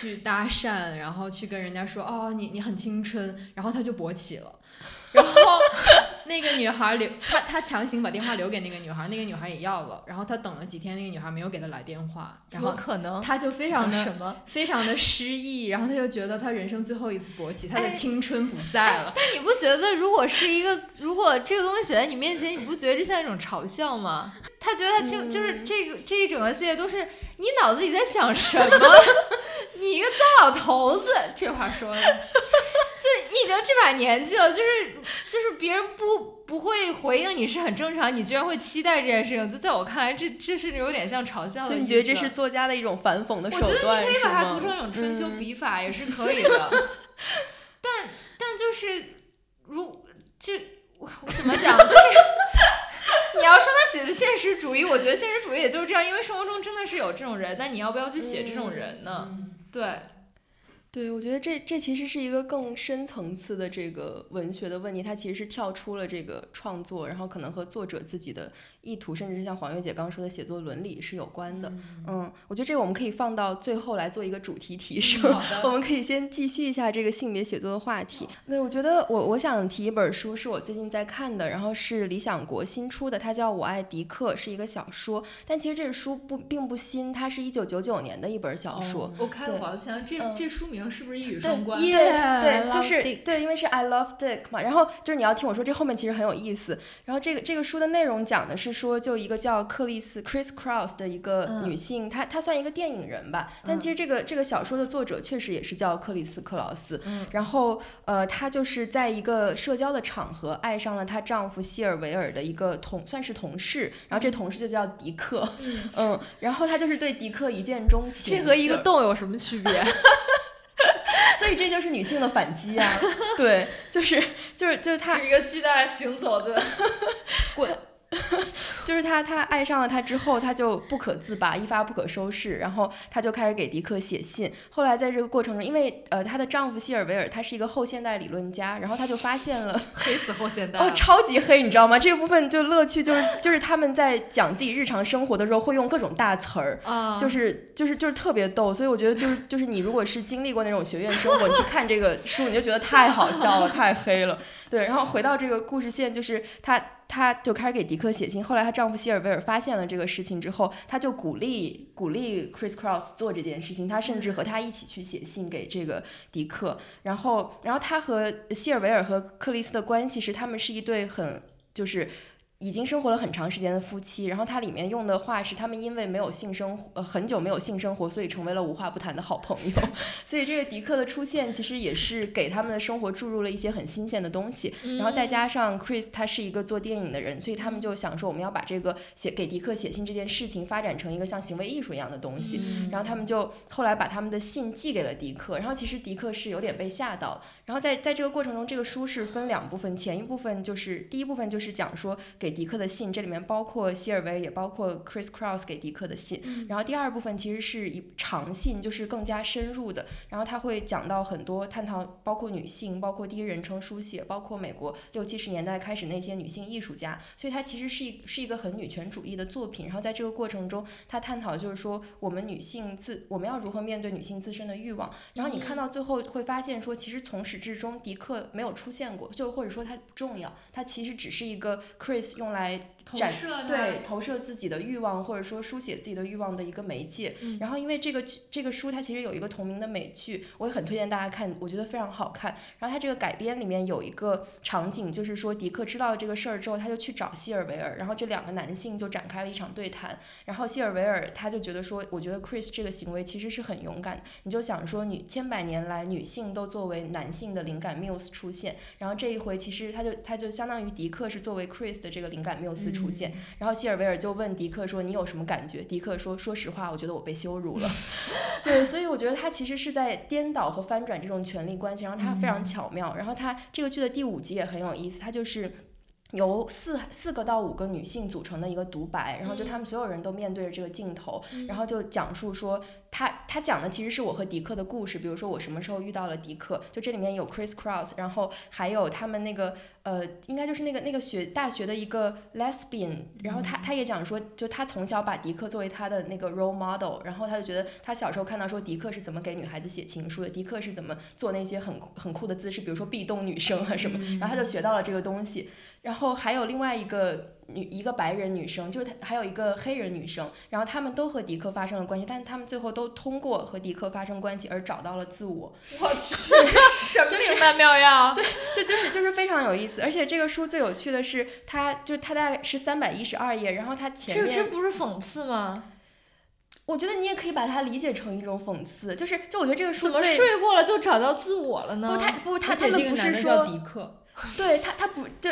去搭讪，然后去跟人家说：“哦，你你很青春。”然后他就勃起了，然后那个女孩留他他强行把电话留给那个女孩，那个女孩也要了，然后他等了几天，那个女孩没有给他来电话，怎么然后可能？他就非常的什么？非常的失意，然后他就觉得他人生最后一次勃起，他的哎青春不在了。但你不觉得，如果是一个，如果这个东西写在你面前，你不觉得这像一种嘲笑吗？他觉得他清，就是这个这一整个系列都是你脑子里在想什么？你一个糟老头子，这话说的，就你已经这把年纪了，就是就是别人不不会回应你是很正常，你居然会期待这件事情，就在我看来，这这是有点像嘲笑的。所以你觉得这是作家的一种反讽的手段我觉得你可以把它读成一种春秋嗯笔法，也是可以的。但但就是如就我我怎么讲，就是你要说他写的现实主义，我觉得现实主义也就是这样，因为生活中真的是有这种人，但你要不要去写这种人呢？对，对，我觉得这这其实是一个更深层次的这个文学的问题，它其实是跳出了这个创作，然后可能和作者自己的意图，甚至是像黄月姐刚刚说的写作伦理是有关的。嗯，我觉得这个我们可以放到最后来做一个主题提升。我们可以先继续一下这个性别写作的话题。对，我觉得我我想提一本书，是我最近在看的，然后是理想国新出的，它叫《我爱迪克》，是一个小说。但其实这个书不并不新，它是一九九九年的一本小说。我开个对玩笑，这嗯这书名名是不是一语双关？对对，就是对，因为是 I love Dick 嘛。然后就是你要听我说，这后面其实很有意思。然后这个这个书的内容讲的是说，就一个叫克里斯 Chris Cross 的一个女性，她她算一个电影人吧。但其实这个这个小说的作者确实也是叫克里斯克劳斯。然后呃，她就是在一个社交的场合爱上了她丈夫希尔维尔的一个同算是同事，然后这同事就叫迪克。嗯，然后她就是对迪克一见钟情。这和一个洞有什么区别？所以这就是女性的反击啊！对，就是就是就是她是一个巨大的行走的 滚。就是他，他爱上了他之后，他就不可自拔，一发不可收拾。然后他就开始给迪克写信。后来在这个过程中，因为呃，她的丈夫希尔维尔他是一个后现代理论家，然后他就发现了 黑死后现代哦，超级黑，你知道吗？这个部分就乐趣就是就是他们在讲自己日常生活的时候会用各种大词儿啊，就是就是就是特别逗。所以我觉得就是就是你如果是经历过那种学院生活，你去看这个书，你就觉得太好笑了，太黑了。对，然后回到这个故事线，就是他。她就开始给迪克写信，后来她丈夫希尔维尔发现了这个事情之后，她就鼓励鼓励 Chris Cross 做这件事情，她甚至和他一起去写信给这个迪克，然后然后她和希尔维尔和克里斯的关系是他们是一对很就是。已经生活了很长时间的夫妻，然后它里面用的话是他们因为没有性生活，呃，很久没有性生活，所以成为了无话不谈的好朋友。所以这个迪克的出现其实也是给他们的生活注入了一些很新鲜的东西。然后再加上 Chris 他是一个做电影的人，所以他们就想说我们要把这个写给迪克写信这件事情发展成一个像行为艺术一样的东西。然后他们就后来把他们的信寄给了迪克，然后其实迪克是有点被吓到。然后在在这个过程中，这个书是分两部分，前一部分就是第一部分就是讲说给。迪克的信，这里面包括希尔维，也包括 Chris Cross 给迪克的信。然后第二部分其实是一长信，就是更加深入的。然后他会讲到很多探讨，包括女性，包括第一人称书写，包括美国六七十年代开始那些女性艺术家。所以它其实是一是一个很女权主义的作品。然后在这个过程中，他探讨就是说我们女性自我们要如何面对女性自身的欲望。然后你看到最后会发现说，其实从始至终迪克没有出现过，就或者说他不重要，他其实只是一个 Chris。用来展对投射自己的欲望，或者说书写自己的欲望的一个媒介。然后，因为这个这个书它其实有一个同名的美剧，我也很推荐大家看，我觉得非常好看。然后它这个改编里面有一个场景，就是说迪克知道这个事儿之后，他就去找希尔维尔，然后这两个男性就展开了一场对谈。然后希尔维尔他就觉得说，我觉得 Chris 这个行为其实是很勇敢。你就想说，女千百年来女性都作为男性的灵感 muse 出现，然后这一回其实他就他就相当于迪克是作为 Chris 的这个灵感缪斯出现，然后希尔维尔就问迪克说：“你有什么感觉？”迪克说：“说实话，我觉得我被羞辱了。”对，所以我觉得他其实是在颠倒和翻转这种权力关系，然后他非常巧妙。然后他这个剧的第五集也很有意思，他就是。由四四个到五个女性组成的一个独白，然后就他们所有人都面对着这个镜头，然后就讲述说他他讲的其实是我和迪克的故事，比如说我什么时候遇到了迪克，就这里面有 Chris Cross，然后还有他们那个呃，应该就是那个那个学大学的一个 lesbian，然后他他也讲说，就他从小把迪克作为他的那个 role model，然后他就觉得他小时候看到说迪克是怎么给女孩子写情书的，迪克是怎么做那些很很酷的姿势，比如说壁咚女生啊什么，然后他就学到了这个东西。然后还有另外一个女，一个白人女生，就是她还有一个黑人女生，然后他们都和迪克发生了关系，但是他们最后都通过和迪克发生关系而找到了自我。我去，什么灵丹妙药？对，就就是就是非常有意思。而且这个书最有趣的是，它就它大概是三百一十二页，然后它前面这这不是讽刺吗？我觉得你也可以把它理解成一种讽刺，就是就我觉得这个书怎么睡过了就找到自我了呢？不，他不，他他们不是说迪克。对他，他不就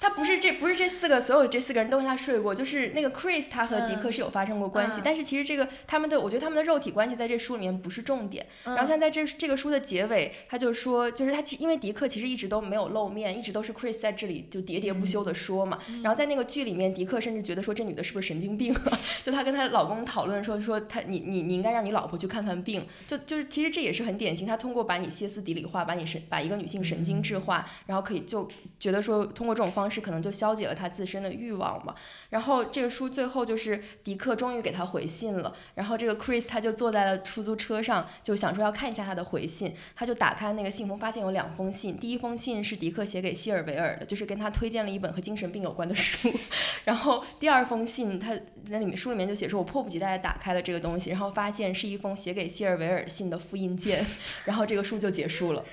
他不是这不是这四个所有这四个人都跟他睡过，就是那个 Chris 他和迪克是有发生过关系，但是其实这个他们的我觉得他们的肉体关系在这书里面不是重点。然后像在这这个书的结尾，他就说就是他其因为迪克其实一直都没有露面，一直都是 Chris 在这里就喋喋不休的说嘛。然后在那个剧里面，迪克甚至觉得说这女的是不是神经病了？就他跟她老公讨论说说他你你你应该让你老婆去看看病。就就是其实这也是很典型，他通过把你歇斯底里化，把你神把一个女性神经质化，然后可以。就觉得说通过这种方式可能就消解了他自身的欲望嘛。然后这个书最后就是迪克终于给他回信了，然后这个 Chris 他就坐在了出租车上，就想说要看一下他的回信，他就打开那个信封，发现有两封信，第一封信是迪克写给希尔维尔的，就是跟他推荐了一本和精神病有关的书，然后第二封信他在里面书里面就写说，我迫不及待地打开了这个东西，然后发现是一封写给希尔维尔信的复印件，然后这个书就结束了。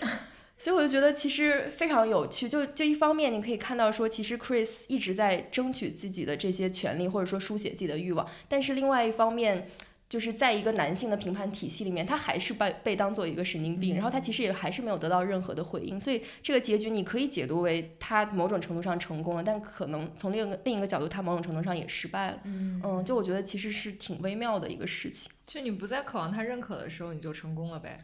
所以我就觉得其实非常有趣，就就一方面你可以看到说，其实 Chris 一直在争取自己的这些权利，或者说书写自己的欲望，但是另外一方面，就是在一个男性的评判体系里面，他还是被被当做一个神经病，然后他其实也还是没有得到任何的回应，所以这个结局你可以解读为他某种程度上成功了，但可能从另一个另一个角度，他某种程度上也失败了。嗯嗯，就我觉得其实是挺微妙的一个事情。就你不再渴望他认可的时候，你就成功了呗。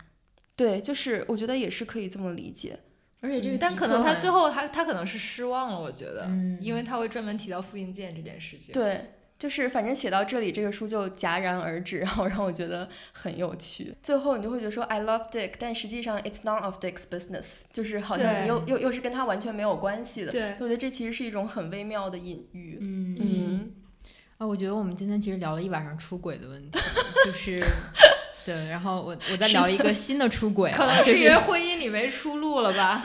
对，就是我觉得也是可以这么理解。而且这个，但可能他最后他他可能是失望了，我觉得，嗯因为他会专门提到复印件这件事情。对，就是反正写到这里，这个书就戛然而止，然后让我觉得很有趣。最后你就会觉得说 I love Dick，但实际上 it's none of Dick's business，就是好像你又又又是跟他完全没有关系的。对我觉得这其实是一种很微妙的隐喻。嗯嗯，啊，我觉得我们今天其实聊了一晚上出轨的问题，就是对，然后我我再聊一个新的出轨啊，可能是因为 婚姻里没出路了吧？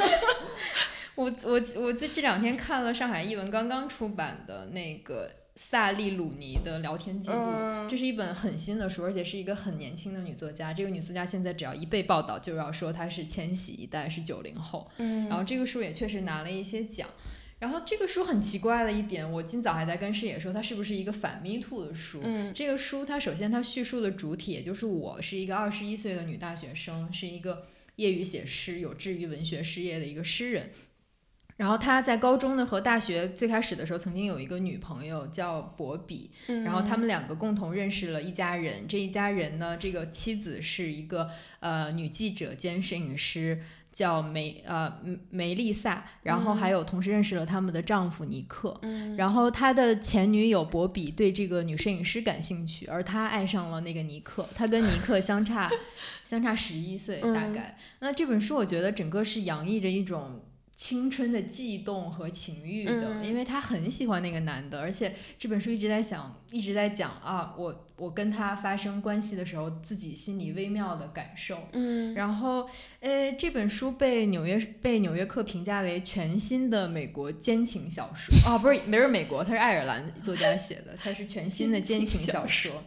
我我我这这两天看了上海译文刚刚出版的那个萨利鲁尼的聊天记录，嗯这是一本很新的书，而且是一个很年轻的女作家。这个女作家现在只要一被报道，就要说她是千禧一代，是九零后。嗯然后这个书也确实拿了一些奖。然后这个书很奇怪的一点，我今早还在跟师野说，它是不是一个反 Me Too 的书？嗯这个书它首先它叙述的主体，也就是我是一个二十一岁的女大学生，是一个业余写诗、有志于文学事业的一个诗人。然后他在高中呢和大学最开始的时候，曾经有一个女朋友叫博比，嗯然后他们两个共同认识了一家人。这一家人呢，这个妻子是一个呃女记者兼摄影师，叫梅呃梅梅丽萨，然后还有同时认识了他们的丈夫尼克。嗯然后他的前女友博比对这个女摄影师感兴趣，而他爱上了那个尼克。他跟尼克相差相差十一岁大嗯概。那这本书我觉得整个是洋溢着一种。青春的悸动和情欲的，嗯。因为她很喜欢那个男的，而且这本书一直在想，一直在讲啊，我我跟他发生关系的时候，自己心里微妙的感受。嗯。然后，呃，这本书被纽约被纽约客评价为全新的美国奸情小说。哦，不是，没是美国，他是爱尔兰作家写的，它是全新的奸情小说。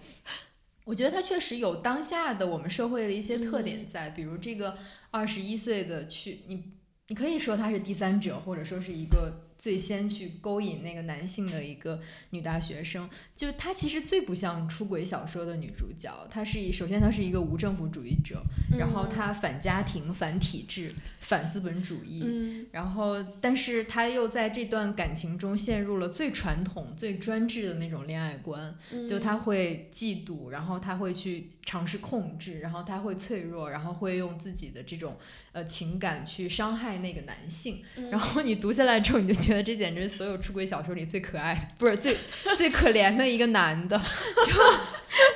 我觉得它确实有当下的我们社会的一些特点在，比如这个二十一岁的去你，你可以说她是第三者，或者说是一个最先去勾引那个男性的一个女大学生，就她其实最不像出轨小说的女主角，她是一首先她是一个无政府主义者，然后她反家庭、反体制、反资本主义，嗯。然后但是她又在这段感情中陷入了最传统、最专制的那种恋爱观，嗯。就她会嫉妒，然后她会去尝试控制，然后她会脆弱，然后会用自己的这种呃情感去伤害那个男性。嗯。然后你读下来之后，你就觉得这简直是所有出轨小说里最可爱，不是最最可怜的一个男的，就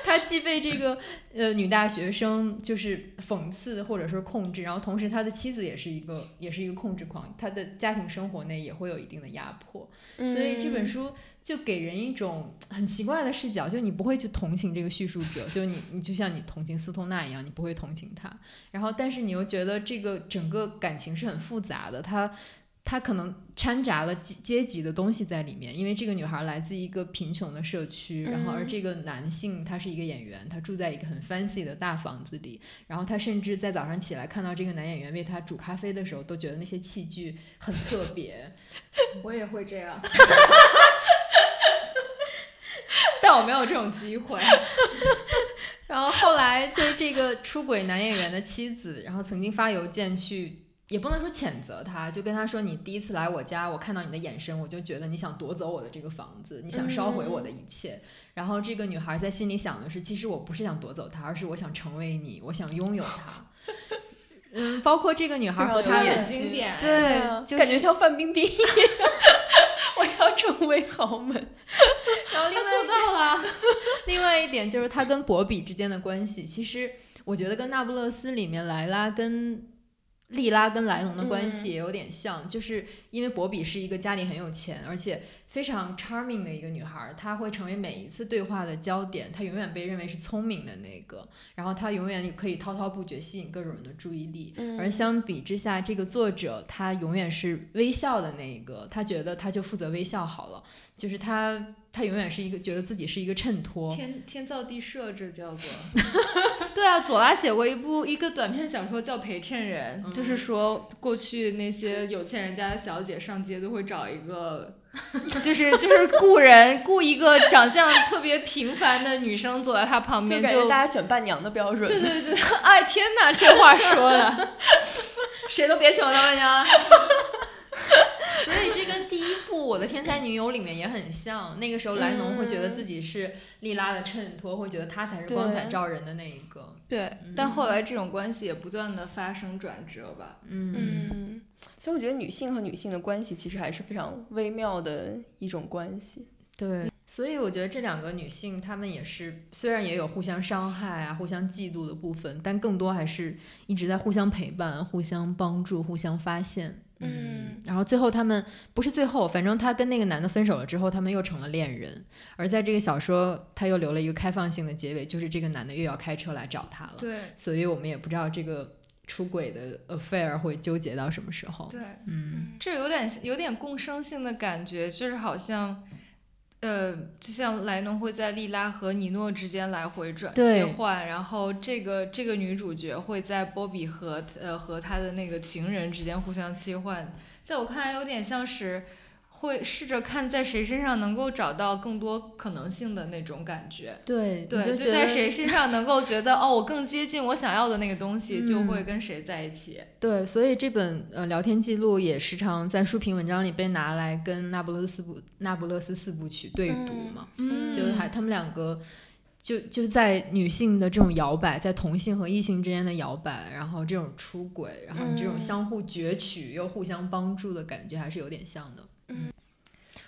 他既被这个呃女大学生就是讽刺或者说控制，然后同时他的妻子也是一个也是一个控制狂，他的家庭生活内也会有一定的压迫，嗯所以这本书就给人一种很奇怪的视角，就你不会去同情这个叙述者，就你你就像你同情斯通纳一样，你不会同情他，然后但是你又觉得这个整个感情是很复杂的，他。他可能掺杂了阶阶级的东西在里面，因为这个女孩来自一个贫穷的社区，然后而嗯这个男性他是一个演员，他住在一个很 fancy 的大房子里，然后他甚至在早上起来看到这个男演员为他煮咖啡的时候，都觉得那些器具很特别。我也会这样，但我没有这种机会。然后后来就是这个出轨男演员的妻子，然后曾经发邮件去，也不能说谴责他，就跟他说：“你第一次来我家，我看到你的眼神，我就觉得你想夺走我的这个房子，你想烧毁我的一切。然后这个女孩在心里想的是，其实我不是想夺走他，而是我想成为你，我想拥有他。嗯，包括这个女孩和非常她的经典对啊就是感觉像范冰冰一样，我要成为豪门。然后他做到了，另外一点就是他跟博比之间的关系，其实我觉得跟《那不勒斯》里面莱拉跟莉拉跟莱农的关系也有点像，就是因为博比是一个家里很有钱，而且非常 charming 的一个女孩，她会成为每一次对话的焦点，她永远被认为是聪明的那个，然后她永远可以滔滔不绝，吸引各种人的注意力。而相比之下，这个作者他永远是微笑的那一个，他觉得他就负责微笑好了，就是他。他永远是一个觉得自己是一个衬托，天天造地设，这叫做。对啊，左拉写过一部一个短篇小说叫《陪衬人》，就是说过去那些有钱人家的小姐上街都会找一个，就是就是雇人雇一个长相特别平凡的女生坐在他旁边，就大家选伴娘的标准。对 对对，哎天哪，这话说的，谁都别请我当伴娘。所以这跟第一部《我的天才女友》里面也很像。那个时候莱农会觉得自己是莉拉的衬托，会觉得她才是光彩照人的那一个。对，但后来这种关系也不断的发生转折吧。嗯，所以我觉得女性和女性的关系其实还是非常微妙的一种关系。对，所以我觉得这两个女性她们也是，虽然也有互相伤害啊、互相嫉妒的部分，但更多还是一直在互相陪伴、互相帮助、互相发现。嗯，然后最后他们不是最后，反正他跟那个男的分手了之后，他们又成了恋人。而在这个小说，他又留了一个开放性的结尾，就是这个男的又要开车来找她了。对，所以我们也不知道这个出轨的 affair 会纠结到什么时候。对，嗯，这有点有点共生性的感觉，就是好像。呃，就像莱农会在莉拉和尼诺之间来回转切换，然后这个这个女主角会在波比和呃和他的那个情人之间互相切换，在我看来有点像是。会试着看在谁身上能够找到更多可能性的那种感觉，对对，就在谁身上能够觉得哦，我更接近我想要的那个东西，就会跟谁在一起。对，所以这本呃聊天记录也时常在书评文章里被拿来跟那不勒斯部那不勒斯四部曲对读嘛，嗯，就是还他们两个就就在女性的这种摇摆，在同性和异性之间的摇摆，然后这种出轨，然后这种相互攫取又互相帮助的感觉，还是有点像的。嗯，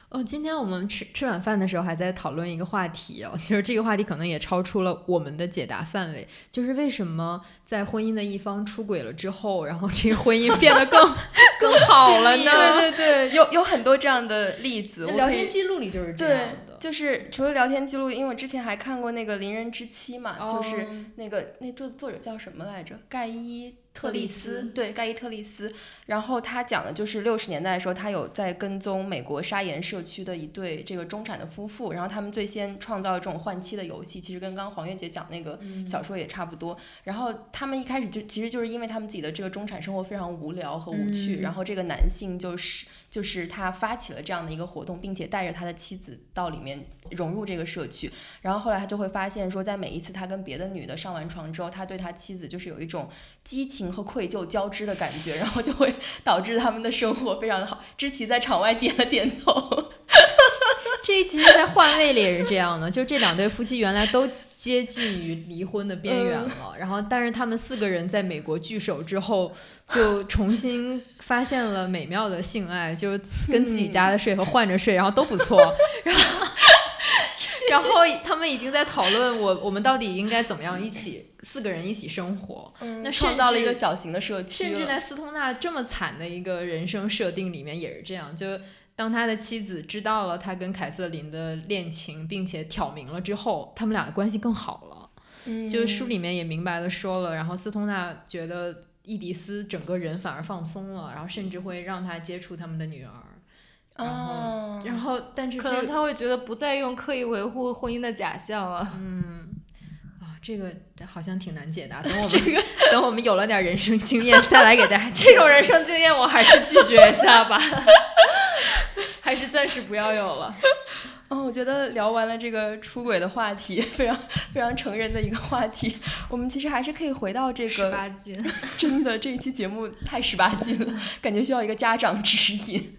哦，今天我们吃吃晚饭的时候还在讨论一个话题哦，就是这个话题可能也超出了我们的解答范围，就是为什么在婚姻的一方出轨了之后，然后这个婚姻变得更 更好了呢？对对对，有有很多这样的例子，聊天记录里就是这样的。就是除了聊天记录，因为我之前还看过那个《邻人之妻》嘛，就是那个那作作者叫什么来着？盖伊。特利斯对盖伊特利斯，然后他讲的就是六十年代的时候，他有在跟踪美国沙岩社区的一对这个中产的夫妇，然后他们最先创造了这种换妻的游戏，其实跟刚刚黄月姐讲那个小说也差不多。然后他们一开始就其实就是因为他们自己的这个中产生活非常无聊和无趣，然后这个男性就是。就是他发起了这样的一个活动，并且带着他的妻子到里面融入这个社区，然后后来他就会发现说，在每一次他跟别的女的上完床之后，他对他妻子就是有一种激情和愧疚交织的感觉，然后就会导致他们的生活非常的好。知棋在场外点了点头。这其实，在换位里也是这样的，就这两对夫妻原来都。接近于离婚的边缘了，然后但是他们四个人在美国聚首之后，就重新发现了美妙的性爱，就是跟自己家的睡和换着睡，然后都不错。然后，然后他们已经在讨论我我们到底应该怎么样一起四个人一起生活。那创造了一个小型的社区，甚至在斯通纳这么惨的一个人生设定里面也是这样，就。当他的妻子知道了他跟凯瑟琳的恋情，并且挑明了之后，他们俩的关系更好了。嗯，就是书里面也明白的说了，然后斯通纳觉得伊迪丝整个人反而放松了，然后甚至会让他接触他们的女儿。哦，然后但是可能他会觉得不再用刻意维护婚姻的假象了。嗯，啊，这个好像挺难解答。等我们等我们有了点人生经验，再来给大家。这种人生经验，我还是拒绝一下吧。还是暂时不要有了。哦，我觉得聊完了这个出轨的话题，非常非常成人的一个话题。我们其实还是可以回到这个十八禁。真的，这一期节目太十八禁了，感觉需要一个家长指引。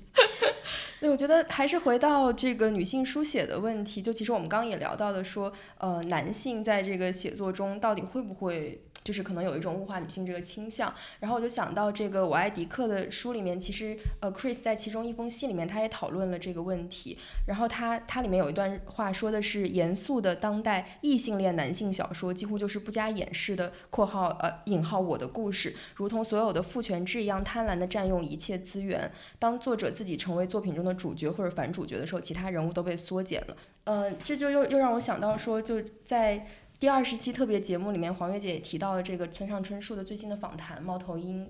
那我觉得还是回到这个女性书写的问题。就其实我们刚刚也聊到了，说呃，男性在这个写作中到底会不会？就是可能有一种物化女性这个倾向。然后我就想到这个《我爱迪克》的书里面，其实呃，Chris 在其中一封信里面，他也讨论了这个问题。然后他他里面有一段话说的是，严肃的当代异性恋男性小说几乎就是不加掩饰的（括号呃引号我的故事），如同所有的父权制一样贪婪的占用一切资源。当作者自己成为作品中的主角或者反主角的时候，其他人物都被缩减了。呃，这就又又让我想到说，就在第二十期特别节目里面，黄月姐也提到了这个村上春树的最新的访谈，《猫头鹰》。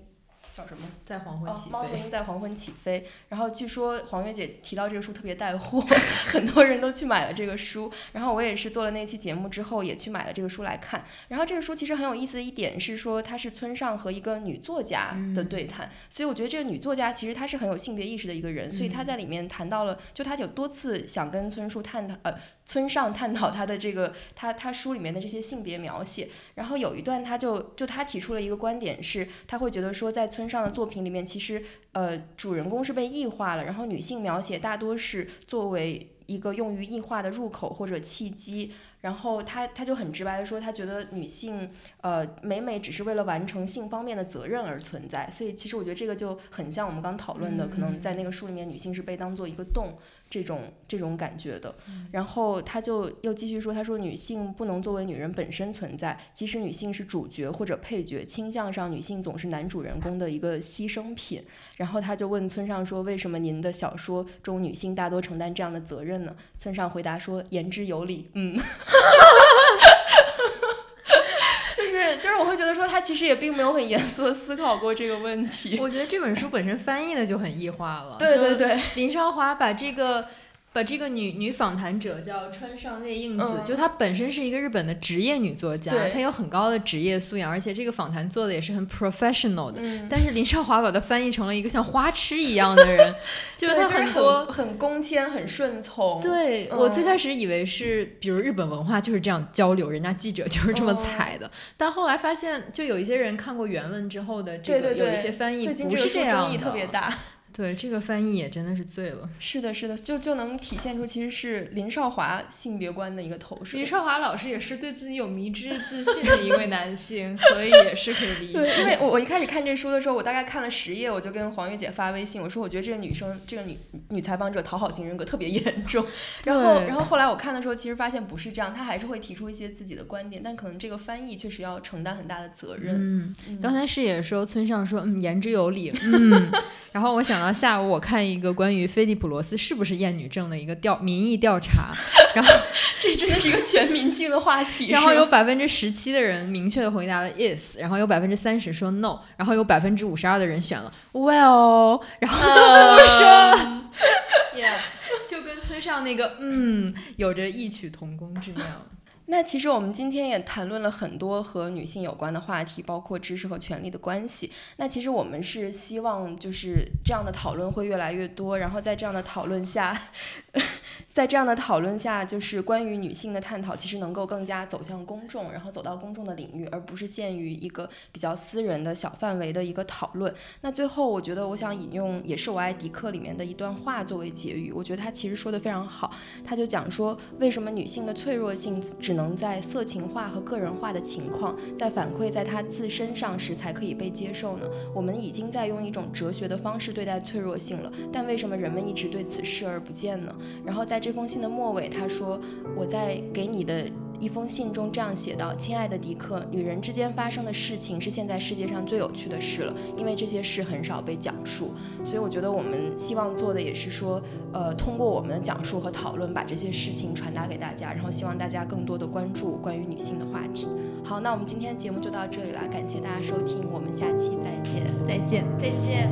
叫什么？在黄昏起飞。猫头鹰在黄昏起飞。然后据说黄月姐提到这个书特别带货，很多人都去买了这个书。然后我也是做了那期节目之后，也去买了这个书来看。然后这个书其实很有意思的一点是说，它是村上和一个女作家的对谈。所以我觉得这个女作家其实她是很有性别意识的一个人。所以她在里面谈到了，就她有多次想跟村树探讨，呃，村上探讨她的这个她她书里面的这些性别描写。然后有一段她就就她提出了一个观点是，她会觉得说在村上的作品里面，其实呃主人公是被异化了，然后女性描写大多是作为一个用于异化的入口或者契机。然后他他就很直白的说，他觉得女性呃每每只是为了完成性方面的责任而存在。所以其实我觉得这个就很像我们刚讨论的，可能在那个书里面，女性是被当做一个洞。这种这种感觉的，然后他就又继续说，他说女性不能作为女人本身存在，即使女性是主角或者配角，倾向上女性总是男主人公的一个牺牲品。然后他就问村上说，为什么您的小说中女性大多承担这样的责任呢？村上回答说，言之有理。嗯。就是就是，我会觉得说他其实也并没有很严肃的思考过这个问题。我觉得这本书本身翻译的就很异化了。对对对，林少华把这个。把这个女女访谈者叫川上内应子，就她本身是一个日本的职业女作家，她有很高的职业素养，而且这个访谈做的也是很 professional 的。但是林少华把她翻译成了一个像花痴一样的人，就是她很多很恭谦、很顺从。对我最开始以为是，比如日本文化就是这样交流，人家记者就是这么采的，但后来发现，就有一些人看过原文之后的这个有一些翻译不是这样的。对这个翻译也真的是醉了。是的，是的，就就能体现出其实是林少华性别观的一个投射。林少华老师也是对自己有迷之自信的一位男性，所以也是可以理解。对，因为我我一开始看这书的时候，我大概看了十页，我就跟黄玉姐发微信，我说我觉得这个女生，这个女女采访者讨好型人格特别严重。然后，然后后来我看的时候，其实发现不是这样，她还是会提出一些自己的观点，但可能这个翻译确实要承担很大的责任。嗯，刚才视野说村上说，嗯，言之有理。嗯，然后我想到。下午我看一个关于菲利普罗斯是不是厌女症的一个调民意调查，然后 这真的是一个全民性的话题。然后有百分之十七的人明确的回答了 yes，然后有百分之三十说 no，然后有百分之五十二的人选了 well，然后就这么说，就跟村上那个嗯有着异曲同工之妙。那其实我们今天也谈论了很多和女性有关的话题，包括知识和权利的关系。那其实我们是希望就是这样的讨论会越来越多，然后在这样的讨论下。在这样的讨论下，就是关于女性的探讨，其实能够更加走向公众，然后走到公众的领域，而不是限于一个比较私人的小范围的一个讨论。那最后，我觉得我想引用也是我爱迪克里面的一段话作为结语。我觉得他其实说的非常好，他就讲说，为什么女性的脆弱性只能在色情化和个人化的情况，在反馈在她自身上时才可以被接受呢？我们已经在用一种哲学的方式对待脆弱性了，但为什么人们一直对此视而不见呢？然后在这封信的末尾，他说：“我在给你的一封信中这样写道：亲爱的迪克，女人之间发生的事情是现在世界上最有趣的事了，因为这些事很少被讲述。所以我觉得我们希望做的也是说，呃，通过我们的讲述和讨论，把这些事情传达给大家，然后希望大家更多的关注关于女性的话题。好，那我们今天节目就到这里了，感谢大家收听，我们下期再见，再见，再见。”